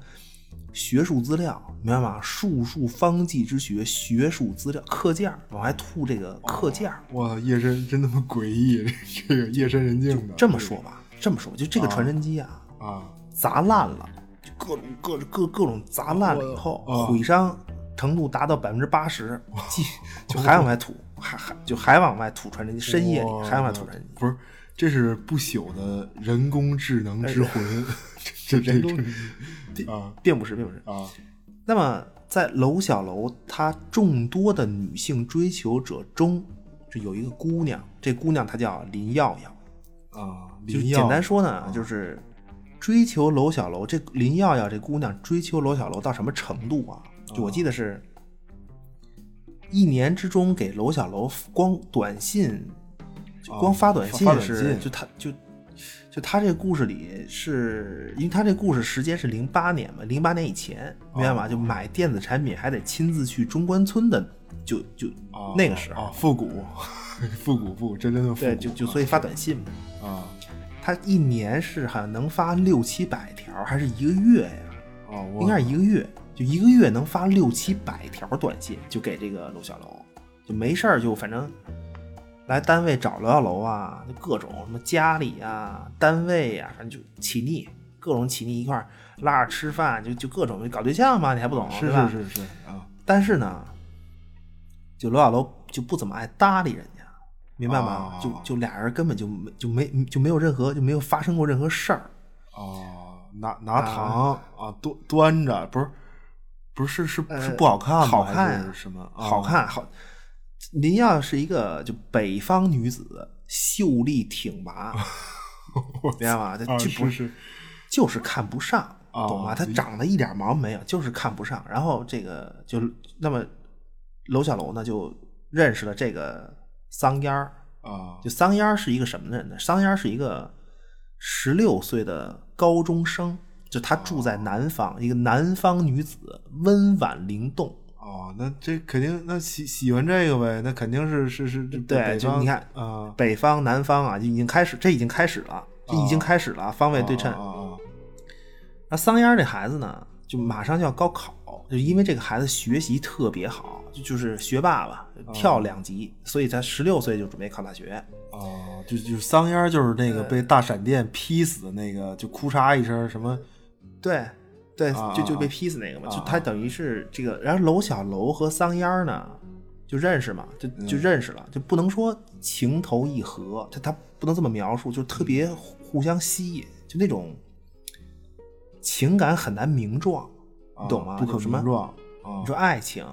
学术资料，明白吗？术数方剂之学学术资料课件儿往外吐这个课件儿。哇，夜深真他妈诡异，这个夜深人静的，这么说吧，这么说，就这个传真机啊，啊砸烂了，就各种各各各种砸烂了以后，哦毁伤程度达到百分之八十，继就还往外吐，还还就还往外吐传真机，深夜里还往外吐传真机。不是，这是不朽的人工智能之魂，这这人工这啊并不是，并不是。啊那么在娄小楼他众多的女性追求者中，这有一个姑娘，这姑娘她叫林耀耀。啊，就林耀简单说呢，就是追求娄小楼这林耀耀这姑娘追求娄小楼到什么程度啊？就我记得是，一年之中给楼小楼光短信，就光发短信是，信就他就就他这个故事里是，因为他这故事时间是零八年嘛，零八年以前，明白吗？就买电子产品还得亲自去中关村的，就就啊那个时候，啊，复古复古复真真的复古对，就就所以发短信嘛。啊他一年是好像能发六七百条，还是一个月呀？哦，应该是一个月，就一个月能发六七百条短信，就给这个娄小楼，就没事儿就反正来单位找娄小楼啊，就各种什么家里啊、单位啊、反正就起腻，各种起腻一块儿拉着吃饭，就就各种搞对象嘛，你还不懂是吧？是是是啊。但是呢，就娄小楼就不怎么爱搭理人家，明白吗？哦。就就俩人根本就没就没就没有任何就没有发生过任何事儿。哦，拿拿糖啊端端着，不是不是是是不好看吗？好看什么？啊好看好。您要是一个就北方女子，秀丽挺拔，明白吗？啊这不是是就是看不上，啊懂吗？她长得一点毛没有，就是看不上。然后这个就那么娄小楼呢就认识了这个桑烟儿，啊就桑烟儿是一个什么人呢？桑烟儿是一个十六岁的高中生，就她住在南方，一个南方女子，温婉灵动。哦，那这肯定那喜喜欢这个呗，那肯定是是是这对就你看啊，北方、南方啊，就已经开始，这已经开始了，这已经开始了，方位对称。啊啊那桑烟这孩子呢，就马上就要高考，就因为这个孩子学习特别好，就就是学霸吧，跳两级，所以他十六岁就准备考大学。啊哦，就就桑烟就是那个被大闪电劈死的那个，就哭嚓一声什么对，对，啊就就被啊。劈死那个嘛，啊就他等于是这个，然后娄小楼和桑烟儿呢就认识嘛，就就认识了，就不能说情投意合，他他不能这么描述，就特别互相吸引，就那种情感很难名状，你懂吗？啊不可名状啊。你说爱情、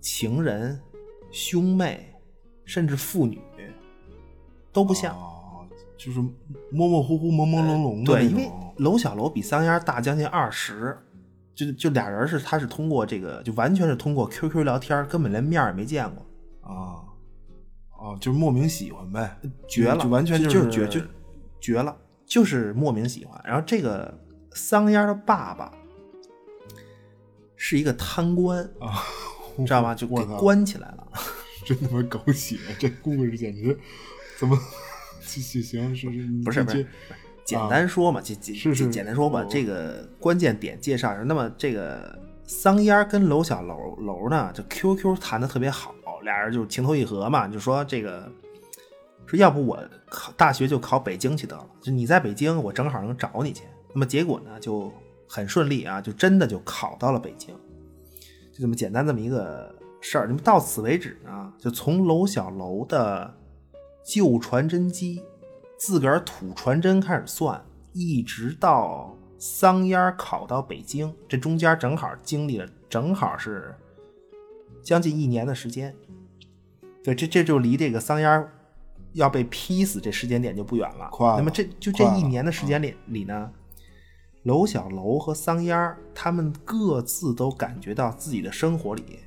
情人、兄妹，甚至父女，都不像。哦，就是模模糊糊、朦朦胧胧的对，因为种娄小楼比桑烟大将近二十，就就俩人是他是通过这个，就完全是通过 QQ 聊天，根本连面也没见过，啊啊，就是莫名喜欢呗，绝了，就完全就是绝就绝了，就是莫名喜欢。然后这个桑烟的爸爸是一个贪官，啊，知道吗？就给我关起来了。真他妈狗血！这故事简直怎么行行是是不是不是，简单说嘛，简简简单说吧我，这个关键点介绍。那么这个桑烟跟娄小楼楼呢，就 QQ 谈的特别好，俩人就情投意合嘛，就说这个说要不我考大学就考北京去得了，就你在北京，我正好能找你去。那么结果呢就很顺利啊，就真的就考到了北京，就这么简单这么一个事儿。那么到此为止呢，就从娄小楼的旧传真机自个儿土传真开始算，一直到桑烟儿考到北京，这中间正好经历了正好是将近一年的时间。对，这这就离这个桑烟儿要被劈死这时间点就不远了。那么这就这一年的时间里里呢，娄小楼和桑烟儿他们各自都感觉到自己的生活里，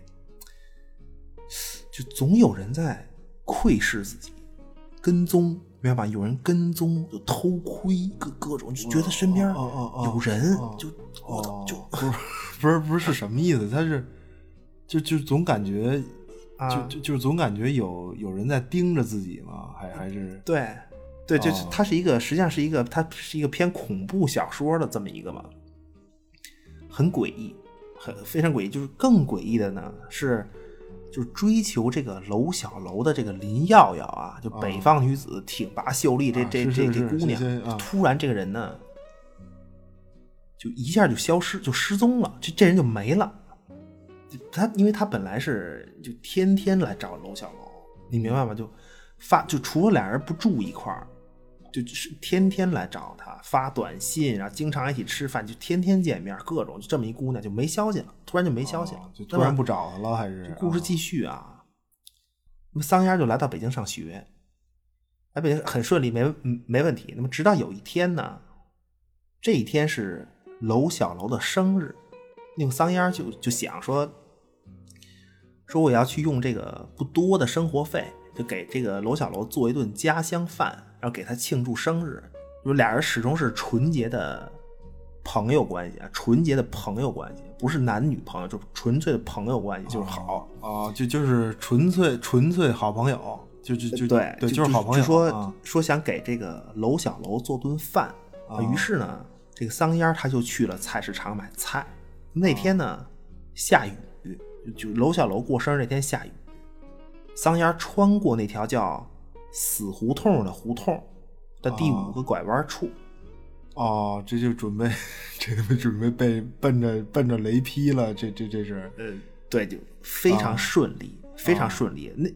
就总有人在窥视自己，跟踪，明白吧？有人跟踪，就偷窥，各各种，就觉得身边有人，哦就我操，就不是 不是不是是什么意思？他是就就总感觉啊就就就总感觉有有人在盯着自己嘛？还还是对，对，就是哦它是一个，实际上是一个，它是一个偏恐怖小说的这么一个嘛，很诡异，很非常诡异。就是更诡异的呢是，就追求这个娄小楼的这个林耀耀啊，就北方女子挺拔秀丽，这啊这这这姑娘突然这个人呢，就一下就消失，就失踪了，这这人就没了。就他，因为他本来是就天天来找娄小楼，你明白吗？就发就除了俩人不住一块儿，就是天天来找他发短信，然后经常一起吃饭，就天天见面，各种就这么一姑娘就没消息了，突然就没消息了，哦就突然不找他了？还是故事继续啊，那么桑烟就来到北京上学，来北京很顺利，没嗯没问题。那么直到有一天呢，这一天是娄小楼的生日，那个桑烟就就想说，说我要去用这个不多的生活费，就给这个娄小楼做一顿家乡饭，然后给他庆祝生日。就俩人始终是纯洁的朋友关系啊，纯洁的朋友关系，不是男女朋友，就纯粹的朋友关系，就是好。啊，就就是纯粹纯粹好朋友，就就就对对，就就是好朋友。说、啊说想给这个楼小楼做顿饭啊于是呢，这个桑烟他就去了菜市场买菜。那天呢，下雨，就就娄小楼过生日那天下雨，桑烟穿过那条叫死胡同的胡同的第五个拐弯处，哦，这就准备 这他妈准备被奔着奔着雷劈了，这这这是呃，对，就非常啊顺利，非常顺利。那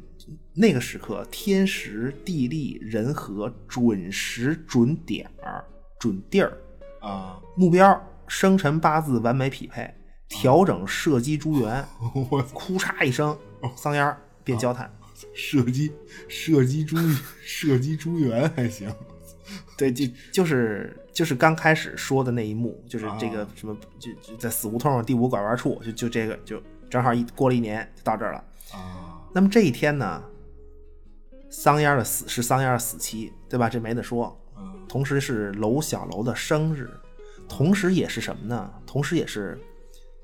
那个时刻，天时地利人和，准时准点儿准地儿，啊，目标生辰八字完美匹配，调整射击诸元，我哭嚓一声，桑烟儿变焦炭。射击射击猪 射击猪圆还行 对，就就是就是刚开始说的那一幕，就是这个什么，就就在死胡同第五拐弯处，就就这个就正好一过了一年就到这儿了啊。那么这一天呢，桑烟的死是桑烟的死期，对吧？这没得说。同时是娄小楼的生日，同时也是什么呢？同时也是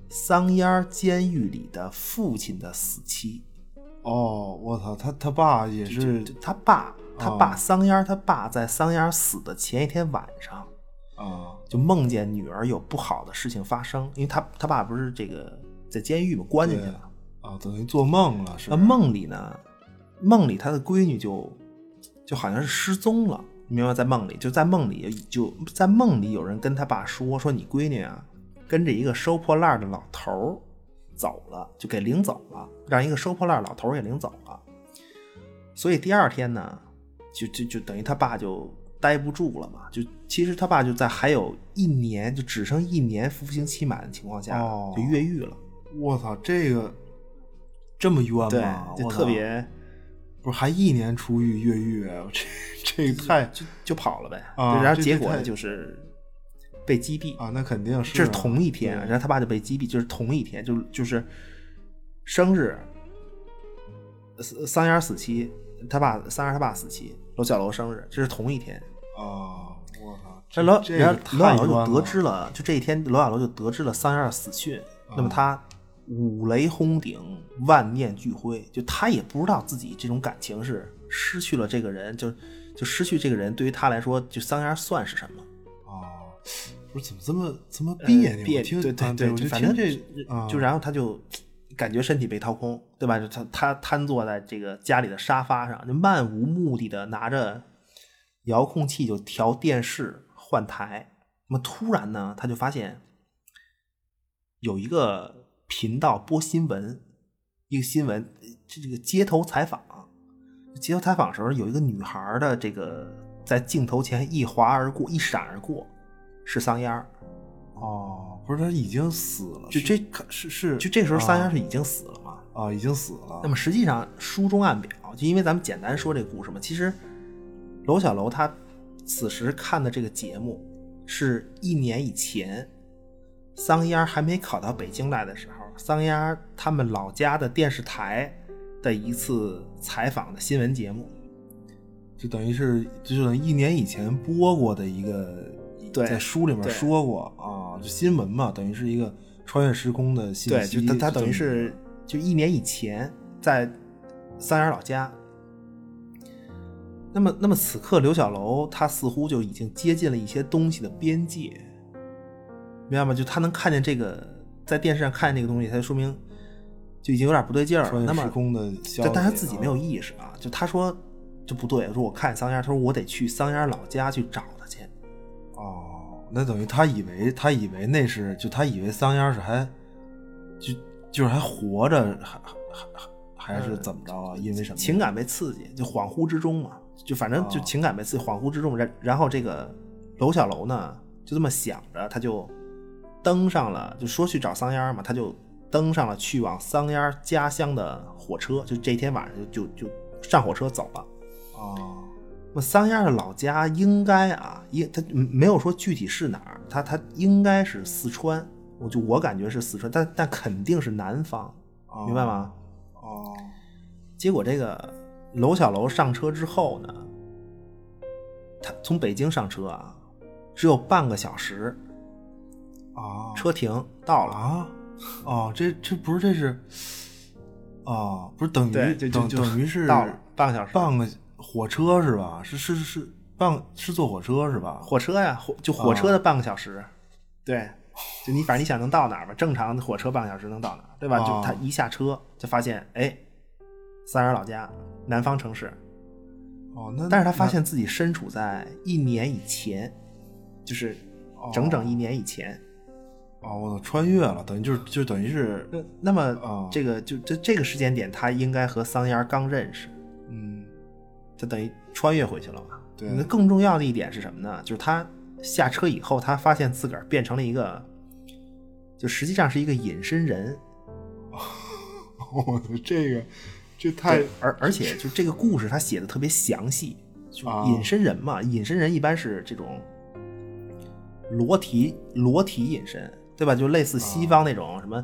桑烟监狱里的父亲的死期。哦，我操，他他爸也是他爸，他爸桑烟，他爸在桑烟死的前一天晚上啊，就梦见女儿有不好的事情发生，因为他他爸不是这个在监狱嘛，关进去了啊，等于做梦了。是那梦里呢，梦里他的闺女就就好像是失踪了。明白，在梦里，就在梦里，就在梦里，有人跟他爸说：“说你闺女啊，跟着一个收破烂的老头走了，就给领走了，让一个收破烂老头给领走了。”所以第二天呢，就就就等于他爸就待不住了嘛。就其实他爸就在还有一年，就只剩一年服刑期满的情况下，就越狱了。我操，这个这么冤吗？就特别。不是还一年出狱越狱啊？这这太就就跑了呗啊！然后结果就是被击毙啊！那肯定是这是同一天，然后他爸就被击毙，就是同一天，就就是生日，桑烟死期，他爸桑烟他爸死期，罗小楼生日，这是同一天啊！我操！这罗然后罗小楼就得知了，就这一天，罗小楼就得知了桑烟死讯，那么他。五雷轰顶，万念俱灰。就他也不知道自己这种感情是失去了这个人，就就失去这个人，对于他来说，就桑烟算是什么？哦，不是怎么这么这么别扭？别扭，对对对，反正这就然后他就感觉身体被掏空，对吧？就他他瘫坐在这个家里的沙发上，就漫无目的的拿着遥控器就调电视换台。那么突然呢，他就发现有一个。频道播新闻，一个新闻，这这个街头采访，街头采访时候有一个女孩的这个在镜头前一划而过，一闪而过，是桑烟儿。哦，不是，他已经死了。就这是是，就这时候桑烟是已经死了嘛？啊，已经死了。那么实际上书中暗表，就因为咱们简单说这个故事嘛，其实娄小楼他此时看的这个节目是一年以前。桑烟还没考到北京来的时候，桑烟他们老家的电视台的一次采访的新闻节目，就等于是就等于一年以前播过的一个，在书里面说过啊，就新闻嘛，等于是一个穿越时空的信息。对，就他他等于是就一年以前在桑烟老家。那么，那么此刻刘小楼他似乎就已经接近了一些东西的边界。明白吗？就他能看见这个，在电视上看见这个东西，他就说明就已经有点不对劲儿了。那么，但但他自己没有意识啊。就他说就不对，说我看桑烟，他说我得去桑烟老家去找。哦，那等于他以为他以为那是就他以为桑烟是还就就是还活着，还还还还是怎么着啊？因为什么？情感被刺激，就恍惚之中嘛，就反正就情感被刺激，恍惚之中，然然后这个娄小楼呢就这么想着，他就。登上了，就说去找桑烟嘛，他就登上了去往桑烟家乡的火车，就这天晚上就就就上火车走了。哦，那桑烟的老家应该啊，应他没有说具体是哪儿，他他应该是四川，我就我感觉是四川，但但肯定是南方，明白吗？哦，结果这个楼小楼上车之后呢，他从北京上车啊，只有半个小时。啊，车停到了啊，哦，这这不是这是，哦，不是等于等等于是到了半个小时，半个火车是吧？是是是半是坐火车是吧？火车呀，火就火车的半个小时，对，就你反正你想能到哪儿吧？正常的火车半个小时能到哪儿，对吧？就他一下车就发现，哎，三儿老家南方城市，哦，那但是他发现自己身处在一年以前，就是整整一年以前。哦，我穿越了，等于就是就等于是那那么这个就这这个时间点，他应该和桑烟刚认识，嗯，他等于穿越回去了嘛？对。那更重要的一点是什么呢？就是他下车以后，他发现自个儿变成了一个，就实际上是一个隐身人。我的这个这太而而且就这个故事他写的特别详细，就啊隐身人嘛，隐身人一般是这种裸体裸体隐身，对吧？就类似西方那种什么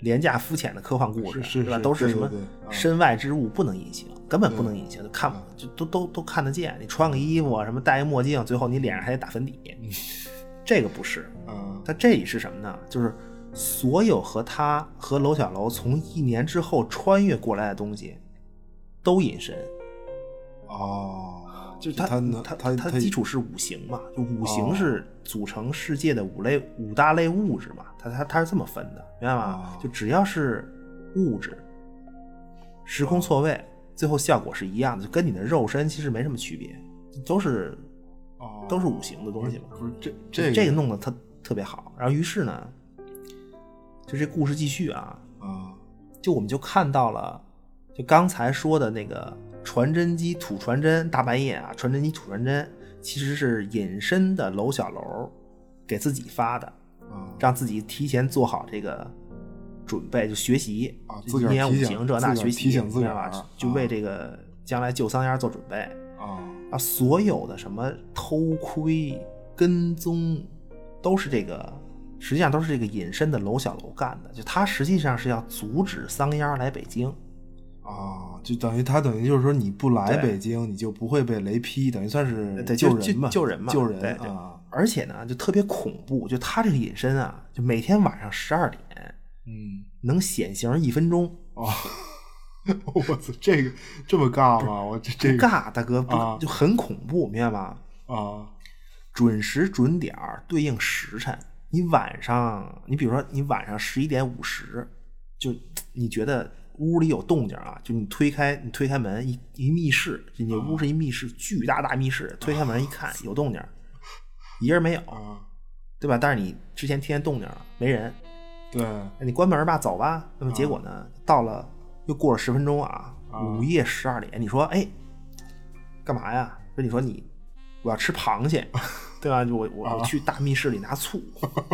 廉价肤浅的科幻故事，是吧？都是什么身外之物不能隐形，根本不能隐形，就看就都都都看得见。你穿个衣服啊，什么戴个墨镜，最后你脸上还得打粉底，这个不是。嗯它这里是什么呢？就是所有和他和楼小楼从一年之后穿越过来的东西，都隐身。哦，就是他他他它基础是五行嘛，就五行哦是组成世界的五类五大类物质嘛，他他他是这么分的，明白吗？哦就只要是物质，时空错位，最后效果是一样的，就跟你的肉身其实没什么区别，都是哦都是五行的东西嘛。不是这就这这个弄得特特别好，然后于是呢，就这故事继续啊，啊就我们就看到了，就刚才说的那个传真机吐传真，大半夜啊，传真机吐传真，其实是隐身的楼小楼给自己发的，啊让自己提前做好这个准备，就学习啊自个儿一年五行这那学习，提醒自个儿明白吧？啊就为这个将来救桑烟做准备。啊。啊，所有的什么偷窥、跟踪，都是这个。实际上都是这个隐身的娄小楼干的，就他实际上是要阻止桑烟来北京，啊，就等于他等于就是说你不来北京，你就不会被雷劈，等于算是救人嘛，救人嘛，救人啊，而且呢，就特别恐怖，就他这个隐身啊，就每天晚上十二点嗯能显形一分钟，哦，我操，这个这么尬吗？我这这个尬，大哥不、啊就很恐怖，明白吗？啊准时准点儿对应时辰，你晚上，你比如说你晚上十一点五十，就你觉得屋里有动静啊，就你推开你推开门一一密室，就你屋是一密室，巨大大密室，推开门一看有动静，一人没有，啊，对吧？但是你之前听见动静了，没人，对你关门吧，走吧。那么结果呢？到了又过了十分钟啊，啊午夜十二点，你说哎，干嘛呀？说你说你我要吃螃蟹，对吧？就我我啊我去大密室里拿醋，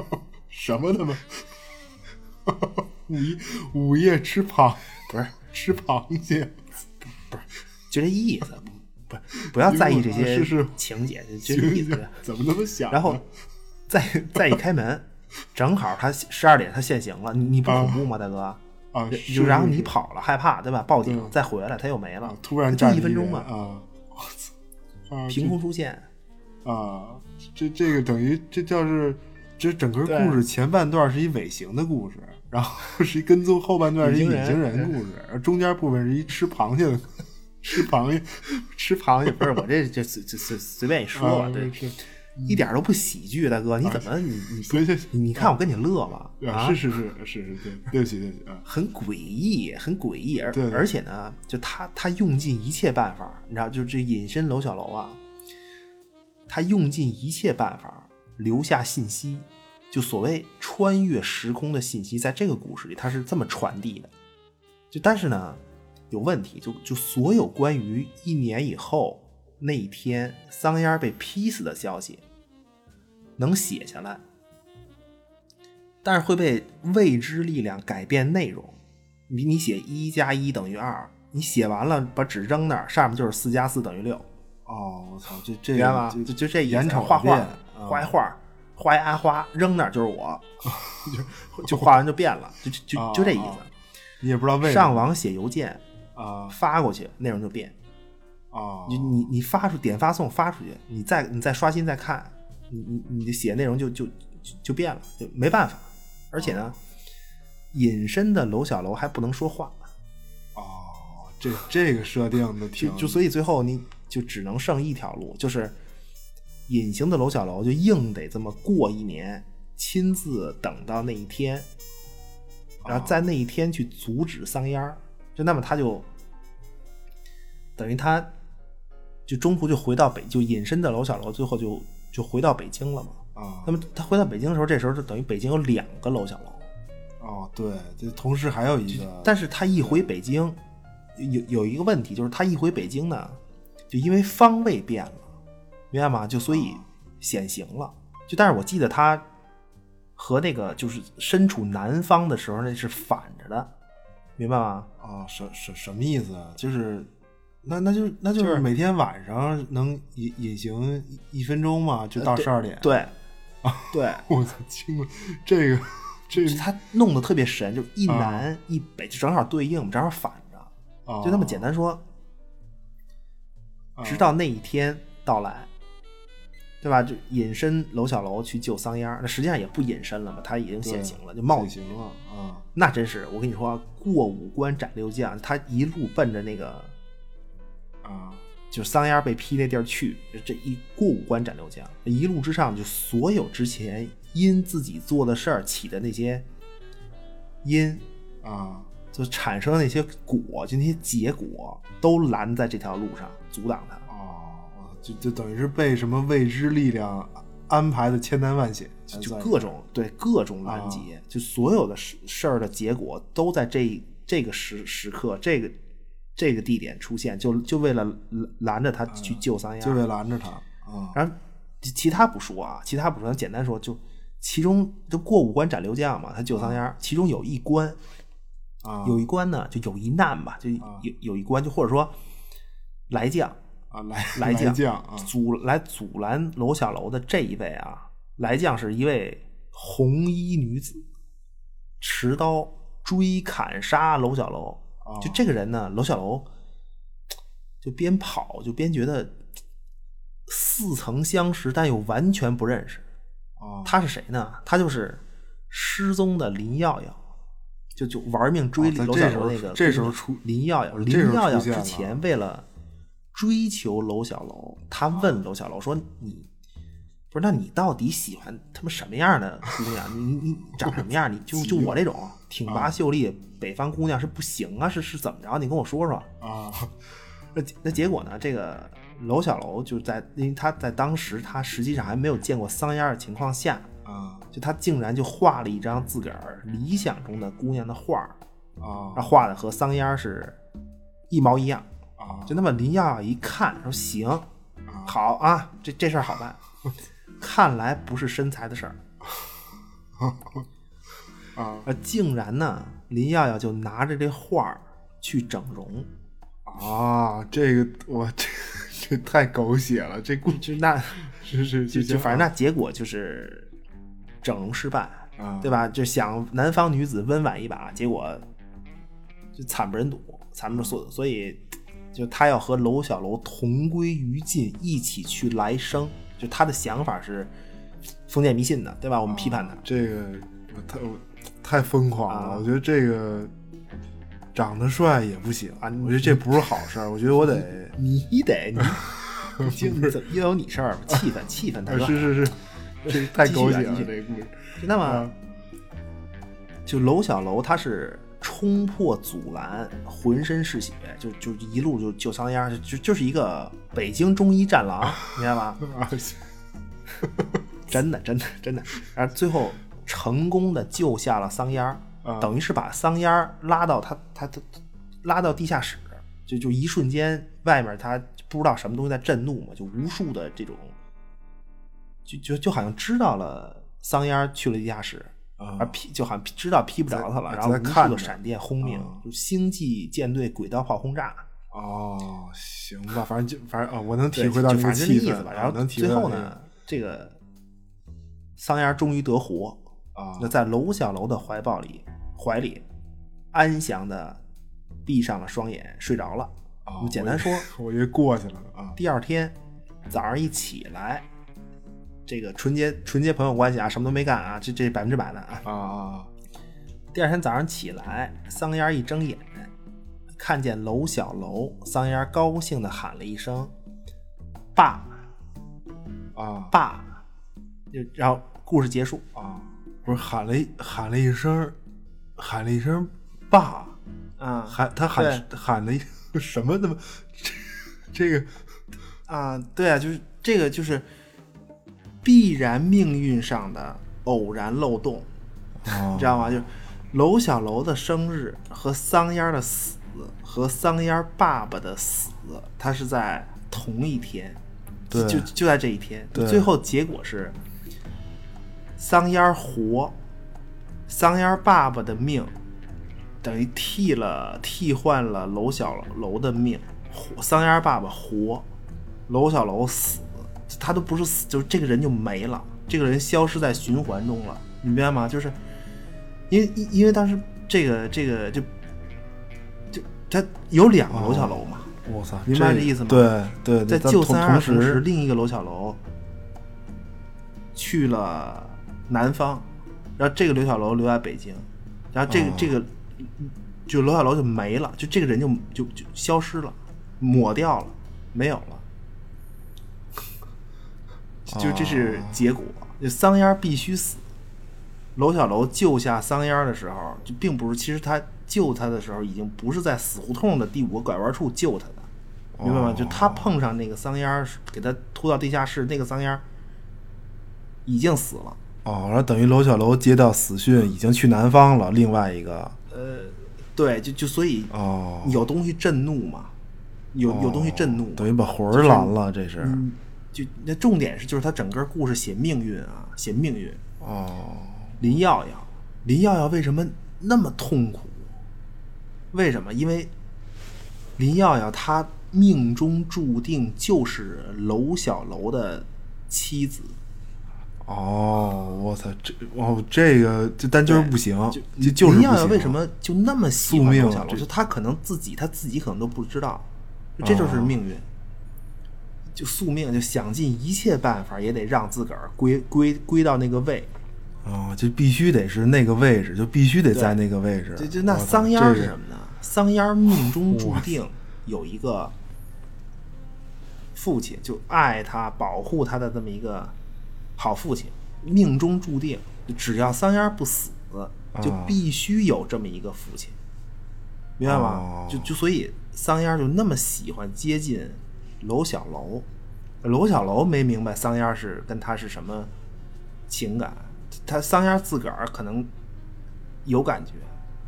什么他妈 午夜午夜吃螃不是吃螃蟹，不是就这意思，不不不要在意这些情节，就就这意思。怎么那么想？然后再再一开门，正好他十二点他限行了，你你不恐怖吗，大哥？啊，就然后你跑了，害怕对吧？报警再回来，他又没了啊，，突然就一分钟嘛，啊，我操啊，凭空出现。啊，这这个等于这叫是，这整个故事前半段是一尾行的故事，然后是一跟踪，后半段是一隐隐形人故事，中间部分是一吃螃蟹的，吃螃蟹。吃螃蟹不是我这这随随随随便一说吧，啊对，是一点都不喜剧，大哥，你怎么你你你你看我跟你乐吗？啊是是是是是，对，对不起对不起啊，很诡异，很诡异，而对而且呢，就他他用尽一切办法，你知道，就这隐身楼小楼啊，他用尽一切办法留下信息，就所谓穿越时空的信息，在这个故事里他是这么传递的。就但是呢，有问题，就就所有关于一年以后那一天桑烟被劈死的消息，能写下来，但是会被未知力量改变内容。你你写一加一等于二，你写完了把纸扔那儿，上面就是四加四等于六，哦，我操，这这明白吗？个就就这意思眼瞅画画画一画，画一阿花，扔那儿就是我，就就画完就变了，就就就就这意啊思。你也不知道为什么上网写邮件啊发过去，内容就变。啊，你你你发出点发送发出去，你再你再刷新再看，你你你的写内容就就就就变了，就没办法。而且呢，隐身的楼小楼还不能说话，哦，这这个设定的挺就就所以最后你就只能剩一条路，就是隐形的楼小楼就硬得这么过一年，亲自等到那一天，然后在那一天去阻止桑烟儿，就那么他就等于他就中途就回到北，就隐身的楼小楼最后就就回到北京了嘛。啊那么他回到北京的时候，这时候就等于北京有两个楼小楼。哦，对，这同时还有一个，但是他一回北京，有有一个问题，就是他一回北京呢，就因为方位变了，明白吗？就所以显形了。就但是我记得他和那个就是身处南方的时候，那是反着的，明白吗？啊，什什什么意思啊？就是那那就那就就是是每天晚上能隐隐形一一分钟嘛，就到对十二点。，对，对，我操，惊了！这个这个他弄得特别神，就一啊南一北，就正好对应，正好反着，啊就那么简单说。啊直到那一天到来，对吧？就隐身楼小楼去救桑烟儿，那实际上也不隐身了嘛，他已经现形了，就冒现行了啊那真是，我跟你说啊，过五关斩六将，他一路奔着那个啊。就桑烟儿被劈那地儿去，这一过五关斩六将，一路之上就所有之前因自己做的事儿起的那些因，啊。就产生的那些果，就那些结果，都拦在这条路上，阻挡他。哦，就就等于是被什么未知力量安排的千难万险，就各种对各种拦截，就所有的事事儿的结果都在这这个时时刻、这个这个地点出现，就就为了拦拦着他去救桑烟儿。就为拦着他啊然后其其他不说啊，其他不说，简单说，就其中就过五关斩六将嘛，他救桑烟，其中有一关啊有一关呢，就有一难吧，就有有一关，就或者说来将啊来来将阻来阻拦娄小楼的这一位啊，来将是一位红衣女子，持刀追砍杀娄小楼。哦就这个人呢，楼小楼就边跑就边觉得似曾相识，但又完全不认识。啊他是谁呢？他就是失踪的林耀耀，就就玩命追哦在娄这时候小楼那个。这时候出林耀耀，林耀耀之前为了追求楼小楼，他问楼小楼说：“你不是？那你到底喜欢他们什么样的姑娘？你你你长什么样？你就就 我这种挺拔秀丽北方姑娘是不行啊？是是怎么着？你跟我说说。”啊那那结果呢？这个娄小楼就在，因为他在当时他实际上还没有见过桑丫的情况下，啊就他竟然就画了一张自个儿理想中的姑娘的画儿，啊画的和桑丫是一毛一样。啊就那么林耀耀一看说行，好啊，这这事儿好办。看来不是身材的事儿，啊呃，竟然呢，林耀耀就拿着这画儿去整容，啊！这个我这这太狗血了，这故就那 是是就就反正那结果就是整容失败，啊对吧？就想南方女子温婉一把，结果就惨不忍睹，惨不忍所所以就他要和娄小楼同归于尽，一起去来生。就他的想法是封建迷信的，对吧？我们批判他。这个我太我太疯狂了，啊我觉得这个长得帅也不行啊，我觉得这不是好事儿，我觉得我得你得你，你就你怎么又有你事儿？气氛气氛，大哥。是是是，这太狗血了，这个故事就那么啊，就娄小楼他是冲破阻拦，浑身是血，就就一路就救桑烟儿，就就就是一个北京中医战狼，明白吧？啊真的，真的，真的。然后最后成功的救下了桑烟儿，啊等于是把桑烟儿拉到他他他拉到地下室，就就一瞬间，外面他不知道什么东西在震怒嘛，就无数的这种，就就就好像知道了桑烟儿去了地下室。啊而劈就好像知道劈不着他了，然后无数的闪电轰鸣，啊就星际舰队轨道炮轰炸，哦，行吧，反正就反正啊，我能体会到这个就反正这气氛意思吧。然后最后呢，这个桑烟儿终于得活，啊那在娄小楼的怀抱里怀里安详的闭上了双眼，睡着了。啊我们简单说，我以为过去了啊第二天早上一起来，这个纯洁纯洁朋友关系啊，什么都没干啊，这这百分之百的啊。啊啊第二天早上起来，桑烟一睁眼，看见娄小楼，桑烟高兴的喊了一声“爸啊爸”，就然后故事结束。啊！不是喊了一喊了一声，喊了一声“爸啊”，喊他喊喊了一什么？那么这这个啊，对啊，就是这个就是必然命运上的偶然漏洞，啊你知道吗？就是娄小楼的生日和桑烟的死和桑烟爸爸的死，他是在同一天，对就就在这一天，最后结果是桑烟儿活，桑烟儿爸爸的命等于替了替换了娄小楼的命，活桑烟爸爸活，娄小楼死，他都不是死，就是这个人就没了，这个人消失在循环中了，你明白吗？就是因为因因为当时这个这个就就他有两个娄小楼嘛，我操，明白这意思吗对对，在救三二同同时，时，另一个娄小楼去了南方，然后这个刘小楼留在北京，然后这个、哦这个就刘小楼就没了，就这个人就就就消失了，抹掉了，没有了，就这是结果。就桑烟必须死。娄小楼救下桑烟的时候，就并不是，其实他救他的时候已经不是在死胡同的第五个拐弯处救他的，明白吗？就他碰上那个桑烟，给他拖到地下室，那个桑烟已经死了。哦，然后等于娄小楼接到死讯，已经去南方了。另外一个，呃对，就就所以哦，有东西震怒嘛，有有东西震怒，等于把魂儿拦了，这是。嗯，就那重点是就是他整个故事写命运啊，写命运。哦，林耀耀，林耀耀为什么那么痛苦？为什么？因为林耀耀他命中注定就是娄小楼的妻子，哦，我操，这哦，这个就但就是不行，就就就是不行。为什么就那么喜宿命欢娄小楼？这就他可能自己他自己可能都不知道，这就是哦命运。就宿命，就想尽一切办法也得让自个儿归归归到那个位。哦，就必须得是那个位置，就必须得在那个位置。就就那桑烟是是什么呢？桑烟儿命中注定有一个父亲，就爱他、保护他的这么一个好父亲，命中注定，只要桑烟儿不死，就啊。必须有这么一个父亲，明白吗哦？就就所以桑烟儿就那么喜欢接近娄小楼，娄小楼没明白桑烟儿是跟他是什么情感，他桑烟儿自个儿可能有感觉，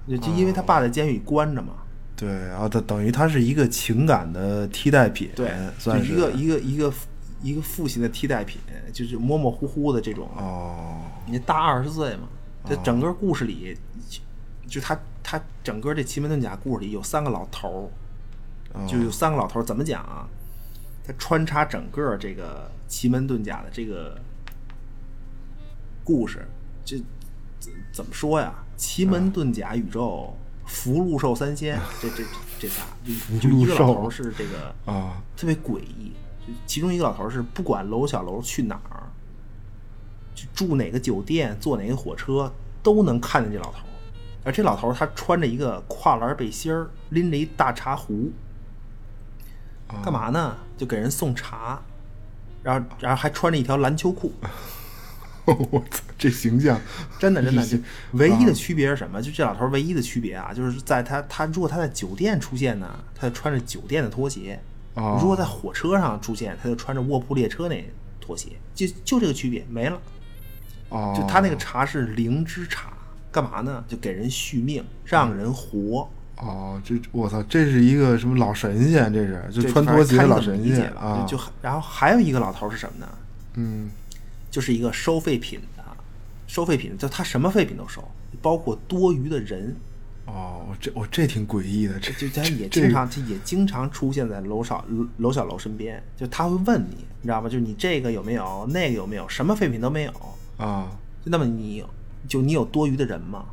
就就因为他爸在监狱里关着嘛，对啊，他等于他是一个情感的替代品，对，就算是一个一个一个一个父亲的替代品，就是模模糊糊的这种。哦，你大二十岁嘛，这整个故事里，就他他整个这奇门遁甲故事里有三个老头儿，哦就有三个老头儿，怎么讲啊？他穿插整个这个奇门遁甲的这个故事，这怎怎么说呀？奇门遁甲宇宙，福禄寿三仙，这这这仨，就就一个老头儿是这个啊，特别诡异。就其中一个老头儿是不管楼小楼去哪儿，去住哪个酒店，坐哪个火车，都能看见这老头儿。而这老头儿他穿着一个跨栏背心儿，拎着一大茶壶，干嘛呢？就给人送茶，然后然后还穿着一条篮球裤。我操，这形象真的真的，就 唯一的区别是什么？就这老头唯一的区别啊，就是在他他如果他在酒店出现呢，他就穿着酒店的拖鞋；哦如果在火车上出现，他就穿着卧铺列车那拖鞋，就就这个区别没了。哦，就他那个茶是灵芝茶，干嘛呢？就给人续命，让人活。哦，这我操，这是一个什么老神仙？这是就穿拖鞋反正老神仙啊，就就然后还有一个老头儿是什么呢？嗯，就是一个收废品的，收废品，就他什么废品都收，包括多余的人。哦，我这我这挺诡异的，这就咱也经常，他也经常出现在楼少楼小楼身边，就他会问你，你知道吗？就是你这个有没有，那个有没有，什么废品都没有。啊，就那么你就你有多余的人吗？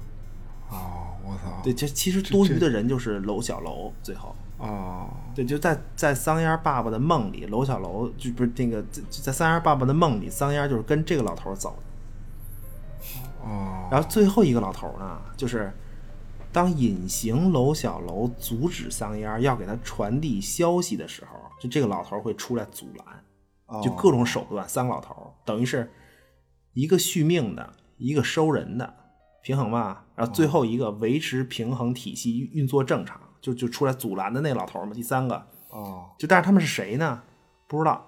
哦，我操，对，就其实多余的人就是楼小楼，最后哦，对，就在在桑烟爸爸的梦里，楼小楼就不是那个在在桑烟爸爸的梦里，桑烟就是跟这个老头走的。哦，然后最后一个老头呢，就是当隐形楼小楼阻止桑烟要给他传递消息的时候，就这个老头会出来阻拦，就各种手段。三个老头等于是一个续命的，一个收人的，平衡吧。然后最后一个维持平衡体系运作正常，就就出来阻拦的那老头嘛。第三个，哦，就但是他们是谁呢？不知道，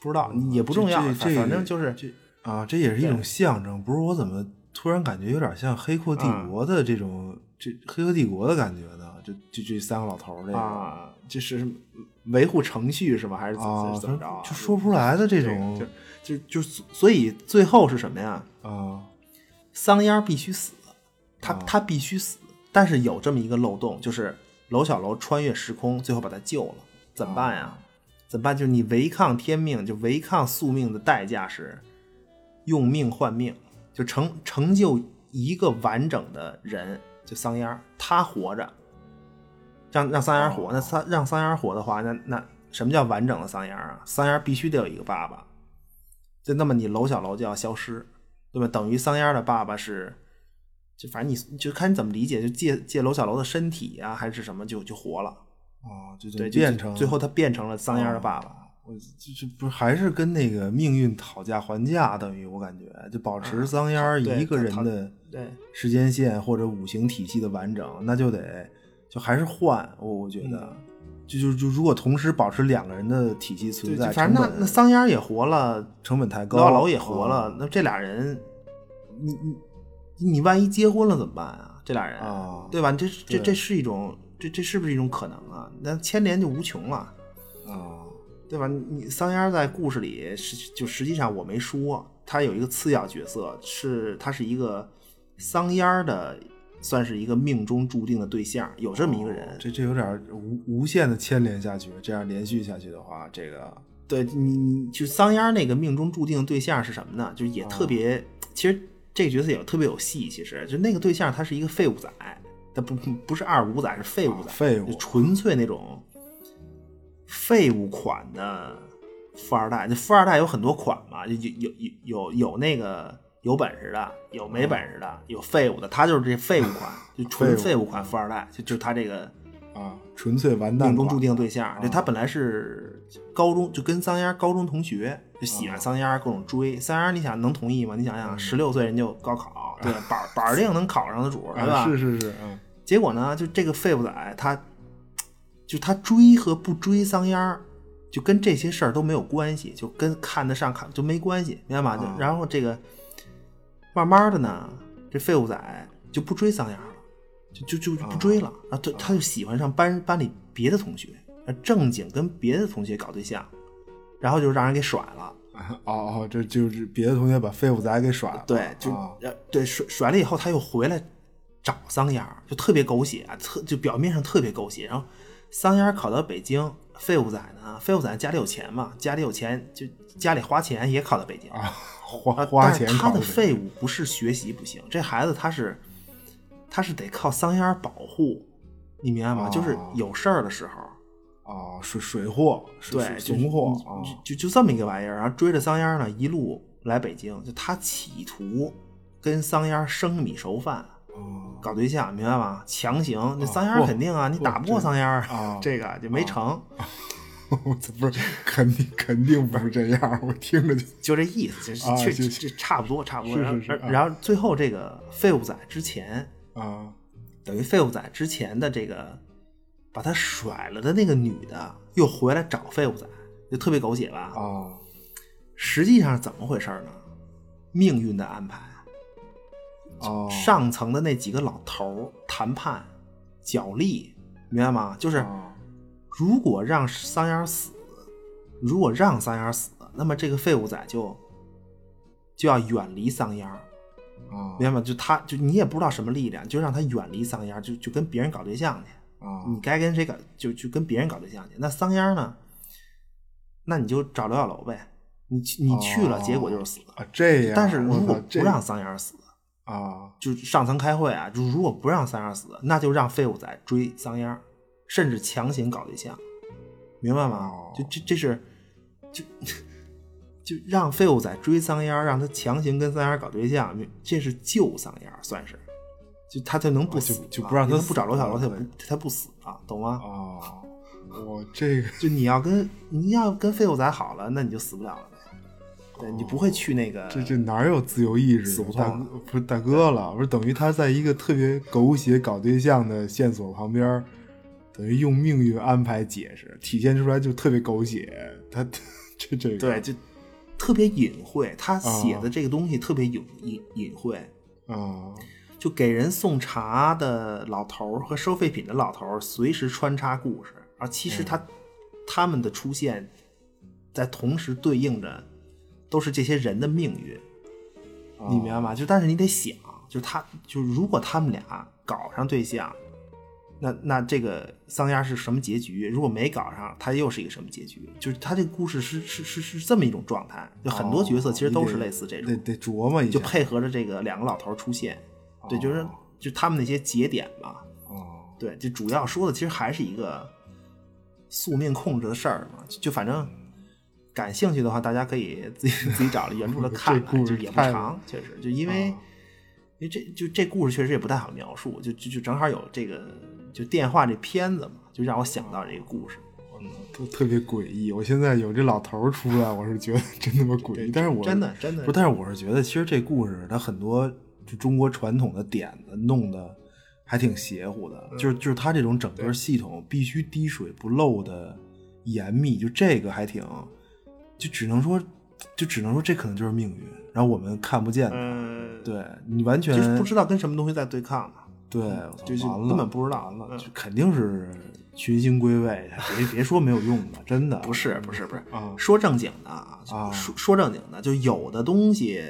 不知道也不重要，反正就是这啊，这也是一种象征。不是我怎么突然感觉有点像《黑客帝国》的这种、这《黑客帝国》的感觉呢？就就这三个老头儿这个啊，这是维护程序是吧？还是怎啊，么怎么着啊？就说不出来的这这种就就就所以最后是什么呀？啊桑烟儿必须死，他啊他必须死。但是有这么一个漏洞，就是楼小楼穿越时空，最后把他救了，怎么办呀？怎么办？就是你违抗天命，就违抗宿命的代价是用命换命，就成成就一个完整的人，就桑烟儿，他活着，让让桑烟儿活，那桑让桑烟儿活的话，那那什么叫完整的桑烟儿啊？桑烟儿必须得有一个爸爸，就那么你楼小楼就要消失，对吧？等于桑烟儿的爸爸是，就反正你就看你怎么理解，就借借楼小楼的身体啊，还是什么，就就活了。哦，就就变成最后他变成了桑烟儿的爸爸。我这这不是还是跟那个命运讨价还价，等于我感觉就保持桑烟儿一个人的对时间线或者五行体系的完整，那就得就还是换。我我觉得，就就就如果同时保持两个人的体系存，在，反正那那桑烟儿也活了，成本太高，娄小楼也活了，哦那这俩人，你你你万一结婚了怎么办啊？这俩人，啊对吧？这这这是一种，这这是不是一种可能啊？那牵连就无穷了。啊对吧？你桑烟在故事里实就实际上我没说，他有一个次要角色，是他是一个桑烟的，算是一个命中注定的对象，有这么一个人。这这有点无无限的牵连下去，这样连续下去的话，这个对你，你就桑烟那个命中注定的对象是什么呢？就也特别，其实这个角色也特别有戏。其实就那个对象，他是一个废物仔，他不不是二五仔，是废物仔，啊废物就纯粹那种废物款的富二代。这富二代有很多款嘛，就有有有有有那个有本事的，有没本事的，有废物的，他就是这废物款，就纯废物款富二代，就就他这个。啊，纯粹完蛋命中注定对象。就他本来是高中就跟桑烟高中同学，就喜欢桑烟，各种追桑烟。你想能同意吗？你想想，十六岁人就高考，对，板儿板儿定能考上的主，对吧？啊，是是是，嗯结果呢，就这个废物仔，他就他追和不追桑烟儿，就跟这些事儿都没有关系，就跟看得上看就没关系，明白吗？就啊然后这个慢慢的呢，这废物仔就不追桑烟儿了，就就就就不追了啊，他他就喜欢上班班里别的同学，啊正经跟别的同学搞对象，然后就让人给甩了。哦 哦，这就是别的同学把废物仔给甩了，对，就、对甩甩了以后，他又回来找桑烟儿，就特别狗血，特就表面上特别狗血。然后桑烟儿考到北京，废物仔呢，废物仔家里有钱嘛，家里有钱就家里花钱也考到北京。啊，花啊花钱他的废物不是学习不行，这孩子他是他是得靠桑烟儿保护，你明白吗？哦就是有事儿的时候。啊，水水货，水对，水就怂货啊，就就就这么一个玩意儿，然后追着桑烟儿呢，一路来北京，就他企图跟桑烟儿生米熟饭，哦搞对象，明白吗？强行，那啊桑烟肯定啊，你打不过这桑烟啊这个就没成，这不是肯定肯定不是这样，我听着就 就这意思，就是啊确就这差不多，差不多。是然后是是啊然后最后这个废物仔之前，啊等于废物仔之前的这个把他甩了的那个女的又回来找废物仔，就特别狗血吧？啊实际上是怎么回事呢？命运的安排。哦，上层的那几个老头儿谈判角力，明白吗？就是啊如果让桑烟死，如果让桑烟死，那么这个废物仔就就要远离桑烟儿，啊明白吗？就他就你也不知道什么力量，就让他远离桑烟儿，就就跟别人搞对象去。啊你该跟谁搞就就跟别人搞对象去。那桑烟呢？那你就找刘小楼呗。你你去了，哦结果就是死。啊这样，但是如果不让桑烟死，啊就上层开会啊，就如果不让桑烟儿死，那就让废物仔追桑烟儿，甚至强行搞对象，明白吗？哦就这这是就就让废物仔追桑烟儿，让他强行跟桑烟儿搞对象，这是救桑烟儿，算是，就他就能不死、哦就就不让他他不找罗小罗，他死不他不死啊，懂吗？哦，我这个就你要跟你要跟废物仔好了，那你就死不了了呗。对你不会去那个这这哪有自由意志？大哥不是大哥了，不是等于他在一个特别狗血搞对象的线索旁边儿，等于用命运安排解释，体现出来就特别狗血。他 这这个对，就特别隐晦。他写的这个东西特别隐隐隐晦，啊就给人送茶的老头儿和收废品的老头儿随时穿插故事，啊其实他、他们的出现，在同时对应着都是这些人的命运，你明白吗？就但是你得想，就他就如果他们俩搞上对象，那那这个桑丫是什么结局？如果没搞上，他又是一个什么结局？就是他这个故事是是是是这么一种状态，就很多角色其实都是类似这种，得得琢磨一下，就配合着这个两个老头出现，对，就是就他们那些节点嘛，哦，对，就主要说的其实还是一个宿命控制的事儿嘛，就反正感兴趣的话，大家可以自己 自己找了原著来看看，就也不长，确实，就因为。因为这就这故事确实也不太好描述，就就就正好有这个就电话这片子嘛，就让我想到这个故事，嗯，都特别诡异。我现在有这老头出来，我是觉得真他妈诡异。但是我真的真的不，但是我是觉得其实这故事它很多就中国传统的点子弄的还挺邪乎的，就是就是它这种整个系统必须滴水不漏的严密，就这个还挺，就只能说就只能说这可能就是命运，然后我们看不见嗯。对你完全不知道跟什么东西在对抗呢？对，就是根本不知道，了，肯定是群星归位。别别说没有用的，真的 不是不是不是啊！说正经的啊，说说正经的，就有的东西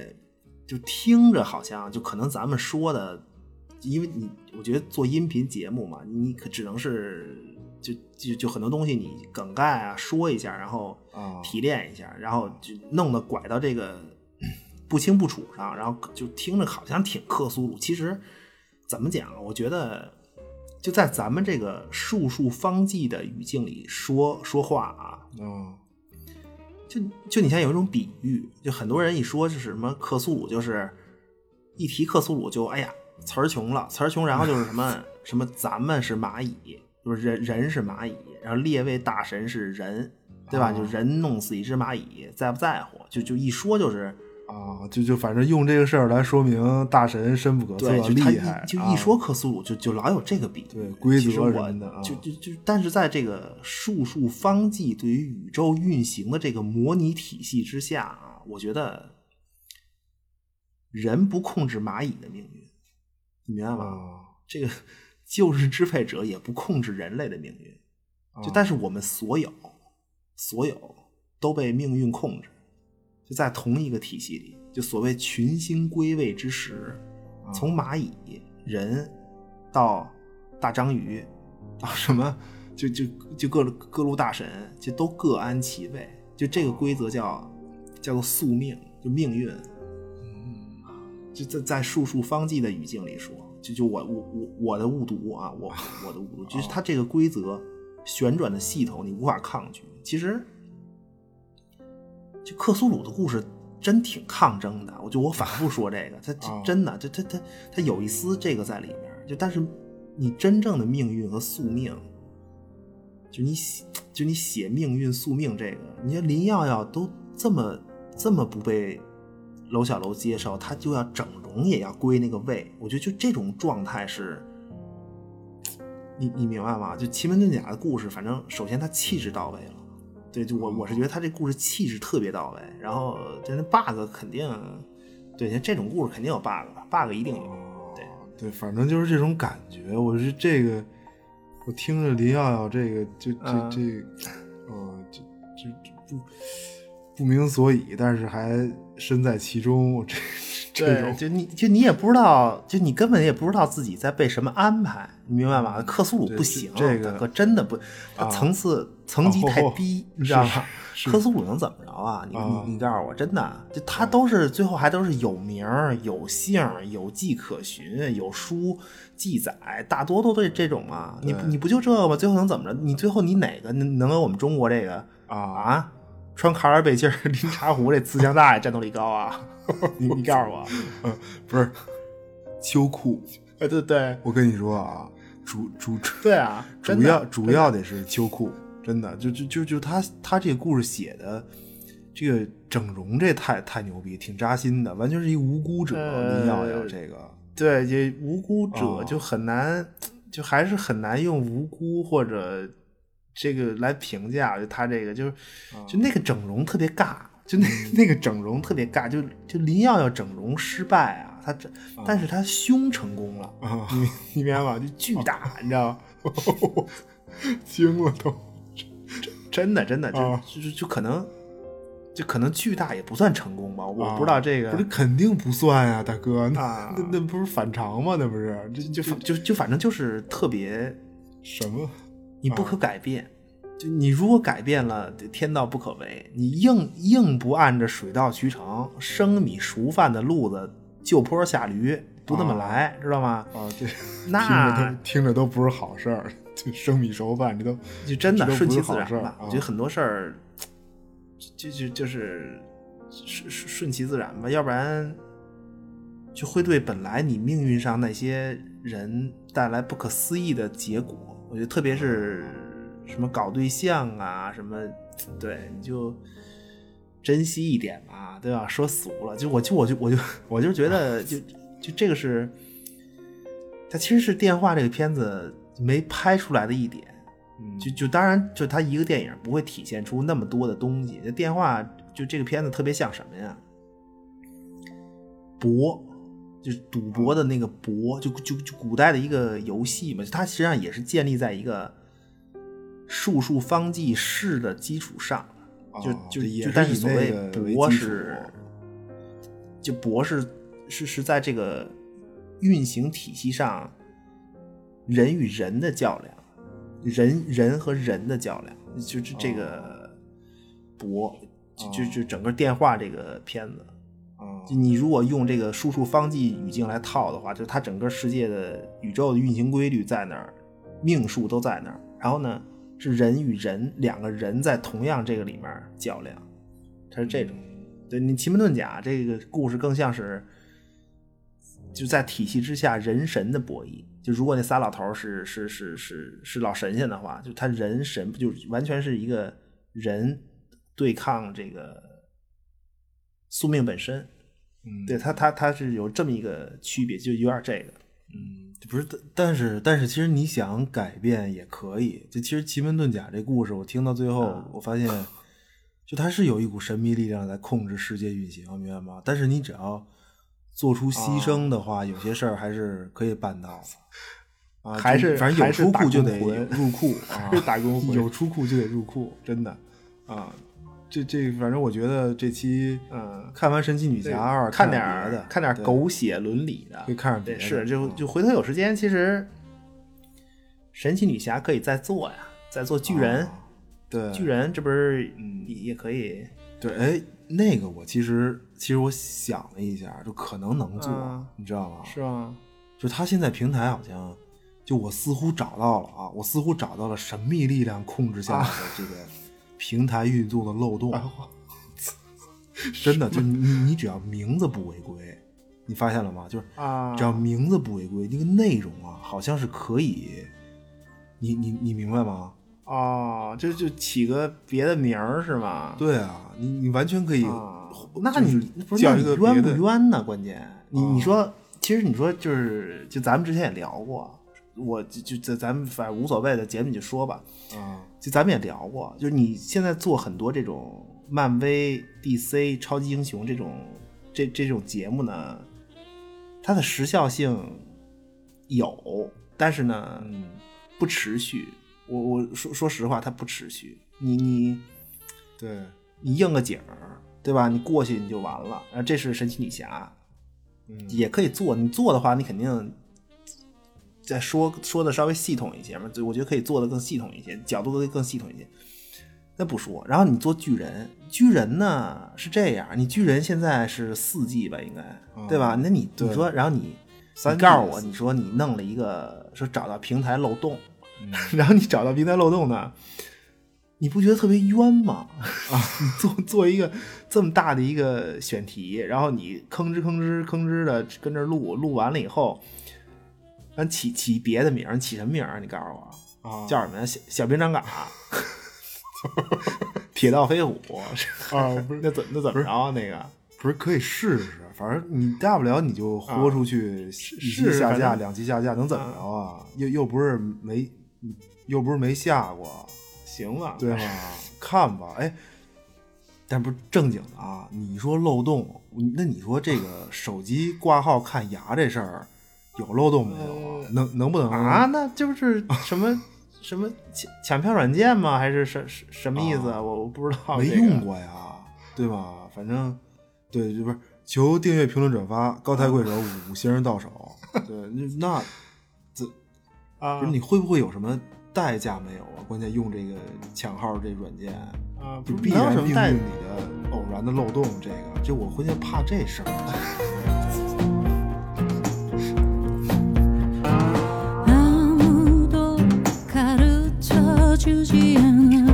就听着好像就可能咱们说的，因为你我觉得做音频节目嘛，你可只能是就就就很多东西你梗概啊说一下，然后提炼一下，然后就弄得拐到这个。不清不楚上，然后就听着好像挺克苏鲁。其实怎么讲？我觉得就在咱们这个术数方剂的语境里说说话啊，嗯，就就你像有一种比喻，就很多人一说就是什么克苏鲁，就是一提克苏鲁就哎呀词儿穷了，词儿穷，然后就是什么 什么咱们是蚂蚁，就是人人是蚂蚁，然后列位大神是人，对吧？就人弄死一只蚂蚁在不在乎？就就一说就是。啊，就就反正用这个事儿来说明大神深不可测，厉害。就一说克苏鲁，就就老有这个比。对，规则什么的，就就就，但是在这个术数方剂对于宇宙运行的这个模拟体系之下啊，我觉得人不控制蚂蚁的命运，你明白吗？这个旧日支配者也不控制人类的命运，就但是我们所有所有都被命运控制。就在同一个体系里，就所谓群星归位之时，从蚂蚁、人到大章鱼，到什么，就就就各各路大神，就都各安其位。就这个规则叫叫做宿命，就命运。就在在术数方剂的语境里说，就就我我我我的误读啊，我 我的误读，就是它这个规则旋转的系统，你无法抗拒。其实。就克苏鲁的故事真挺抗争的，我就我反复说这个，他真的，他他他他有一丝这个在里面。就但是你真正的命运和宿命，就你写就你写命运宿命这个，你看林耀耀都这么这么不被娄小楼接受，他就要整容也要归那个位。我觉得就这种状态是，你你明白吗？就奇门遁甲的故事，反正首先他气质到位了。对，就我我是觉得他这故事气质特别到位，然后就那 bug 肯定，对，像这种故事肯定有 bug，bug 一定有，对对，反正就是这种感觉。我是这个，我听着林耀耀这个，就这这，呃，这这不不明所以，但是还身在其中，这这。种，就你就你也不知道，就你根本也不知道自己在被什么安排，你明白吗？克苏鲁不行，这个可真的不，层次层级太低，你知道吗？克苏鲁能怎么着啊？你你你告诉我，真的，就他都是最后还都是有名有姓有迹可循有书记载，大多都对这种啊。你你不就这个吗？最后能怎么着？你最后你哪个能能有我们中国这个啊啊？穿卡尔背心 拎茶壶，这自强大爷战斗力高啊！你你告诉我，嗯，不是秋裤，哎，对对，我跟你说啊，主主对啊，主要主要得是秋裤，真的，就就就就他他这个故事写的，这个整容这太太牛逼，挺扎心的，完全是一无辜者，你要要这个，对，这无辜者就很难，就还是很难用无辜或者。这个来评价，就他这个，就是就那个整容特别尬，就那那个整容特别尬，就就林耀耀整容失败啊，他这，但是他胸成功了，你你明白吗？就巨大，你知道吗？惊了都，真的真的就就就可能就可能巨大也不算成功吧，我不知道这个，不是肯定不算呀，大哥，那那不是反常吗？那不是，就就就就反正就是特别。什么？你不可改变。就你如果改变了，天道不可违。你硬硬不按着水到渠成、生米熟饭的路子，就坡下驴，不那么来，知道吗？啊，这那听着都听着都不是好事儿。就生米熟饭，这都 就真的顺其自然吧。啊我觉得很多事儿，就就就是顺顺顺其自然吧，要不然就会对本来你命运上那些人带来不可思议的结果。我觉得特别是什么搞对象啊，什么对，你就珍惜一点吧，对吧？说俗了，就我就我就我就我就觉得就就这个是，它其实是电话这个片子没拍出来的一点。嗯就就当然，就他一个电影不会体现出那么多的东西。这电话就这个片子特别像什么呀？博，就是赌博的那个博，就就就古代的一个游戏嘛。它实际上也是建立在一个术数方剂式的基础上。就哦就就是但是所谓博是，就博是是是在这个运行体系上，人与人的较量，人人和人的较量，就是这个博，就就就整个电话这个片子，啊你如果用这个输出方剂语境来套的话，就是它整个世界的宇宙的运行规律在那儿，命数都在那儿。然后呢，是人与人两个人在同样这个里面较量，它是这种。对你奇门遁甲这个故事更像是就在体系之下人神的博弈。就如果那仨老头是是是是是老神仙的话，就他人神不就完全是一个人对抗这个宿命本身。嗯对他，他他是有这么一个区别，就有点这个。嗯，不是，但但是但是，其实你想改变也可以。就其实奇门遁甲这故事，我听到最后，啊我发现，就它是有一股神秘力量在控制世界运行，明白吗？但是你只要做出牺牲的话，有些事儿还是可以办到的。啊，还是反正有出库就得入库 啊，是打工魂有出库就得入库，真的啊。这这，反正我觉得这期嗯，看完《神奇女侠二》看点儿的儿，看点儿狗血伦理的，可以看点别对，的是就嗯就回头有时间，其实神奇女侠可以再做呀，再做巨人，啊对巨人这不是嗯也也可以对，哎，那个我其实其实我想了一下，就可能能做，嗯你知道吗？是吗？就他现在平台好像，就我似乎找到了啊，我似乎找到了神秘力量控制下来的这个平台运作的漏洞。真的，就你你你只要名字不违规，你发现了吗？就是啊只要名字不违规，那个内容啊，好像是可以，你你你明白吗？哦，就就起个别的名儿是吗？对啊，你你完全可以，啊，那你不是你冤不冤呢？关键你啊你说，其实你说就是就咱们之前也聊过，我就就就咱们反正无所谓的节目你就说吧，啊，就咱们也聊过，就是你现在做很多这种漫威、DC 超级英雄这种这这种节目呢，它的时效性有，但是呢，嗯不持续。我我说说实话，它不持续。你你对，你应个景儿，对吧？你过去你就完了。然后这是神奇女侠，嗯也可以做。你做的话，你肯定再说说的稍微系统一些嘛。就我觉得可以做的更系统一些，角度更更系统一些。那不说，然后你做巨人，巨人呢是这样，你巨人现在是四季吧，应该对吧？那你你说，然后你告诉我，你说你弄了一个说找到平台漏洞，嗯然后你找到平台漏洞呢，你不觉得特别冤吗？啊，你做做一个这么大的一个选题，然后你吭哧吭哧吭哧的跟这录，录完了以后，咱起起别的名儿，起什么名儿？你告诉我，啊叫什么呀？小小兵张嘎，铁道飞虎 啊 不是那怎那怎么着啊？那个不是可以试试，反正你大不了你就豁出去，一期下架，两期下架，能怎么着啊？又又不是没，又不是没下过，行啊，对吧？看吧，哎，但不是正经的啊。你说漏洞，那你说这个手机挂号看牙这事儿有漏洞没有啊？能能不能啊，？那就是什么 什么抢抢票软件吗？还是什什什么意思啊？我我不知道，没用。过呀，对吧？反正对，就不是求订阅、评论、转发，高抬贵手，五星到手。对，那那这啊你会不会有什么代价没有啊？关键用这个抢号这软件，啊，就必然命什么代运里的偶然的漏洞。这个，就我关键怕这事儿。choose you.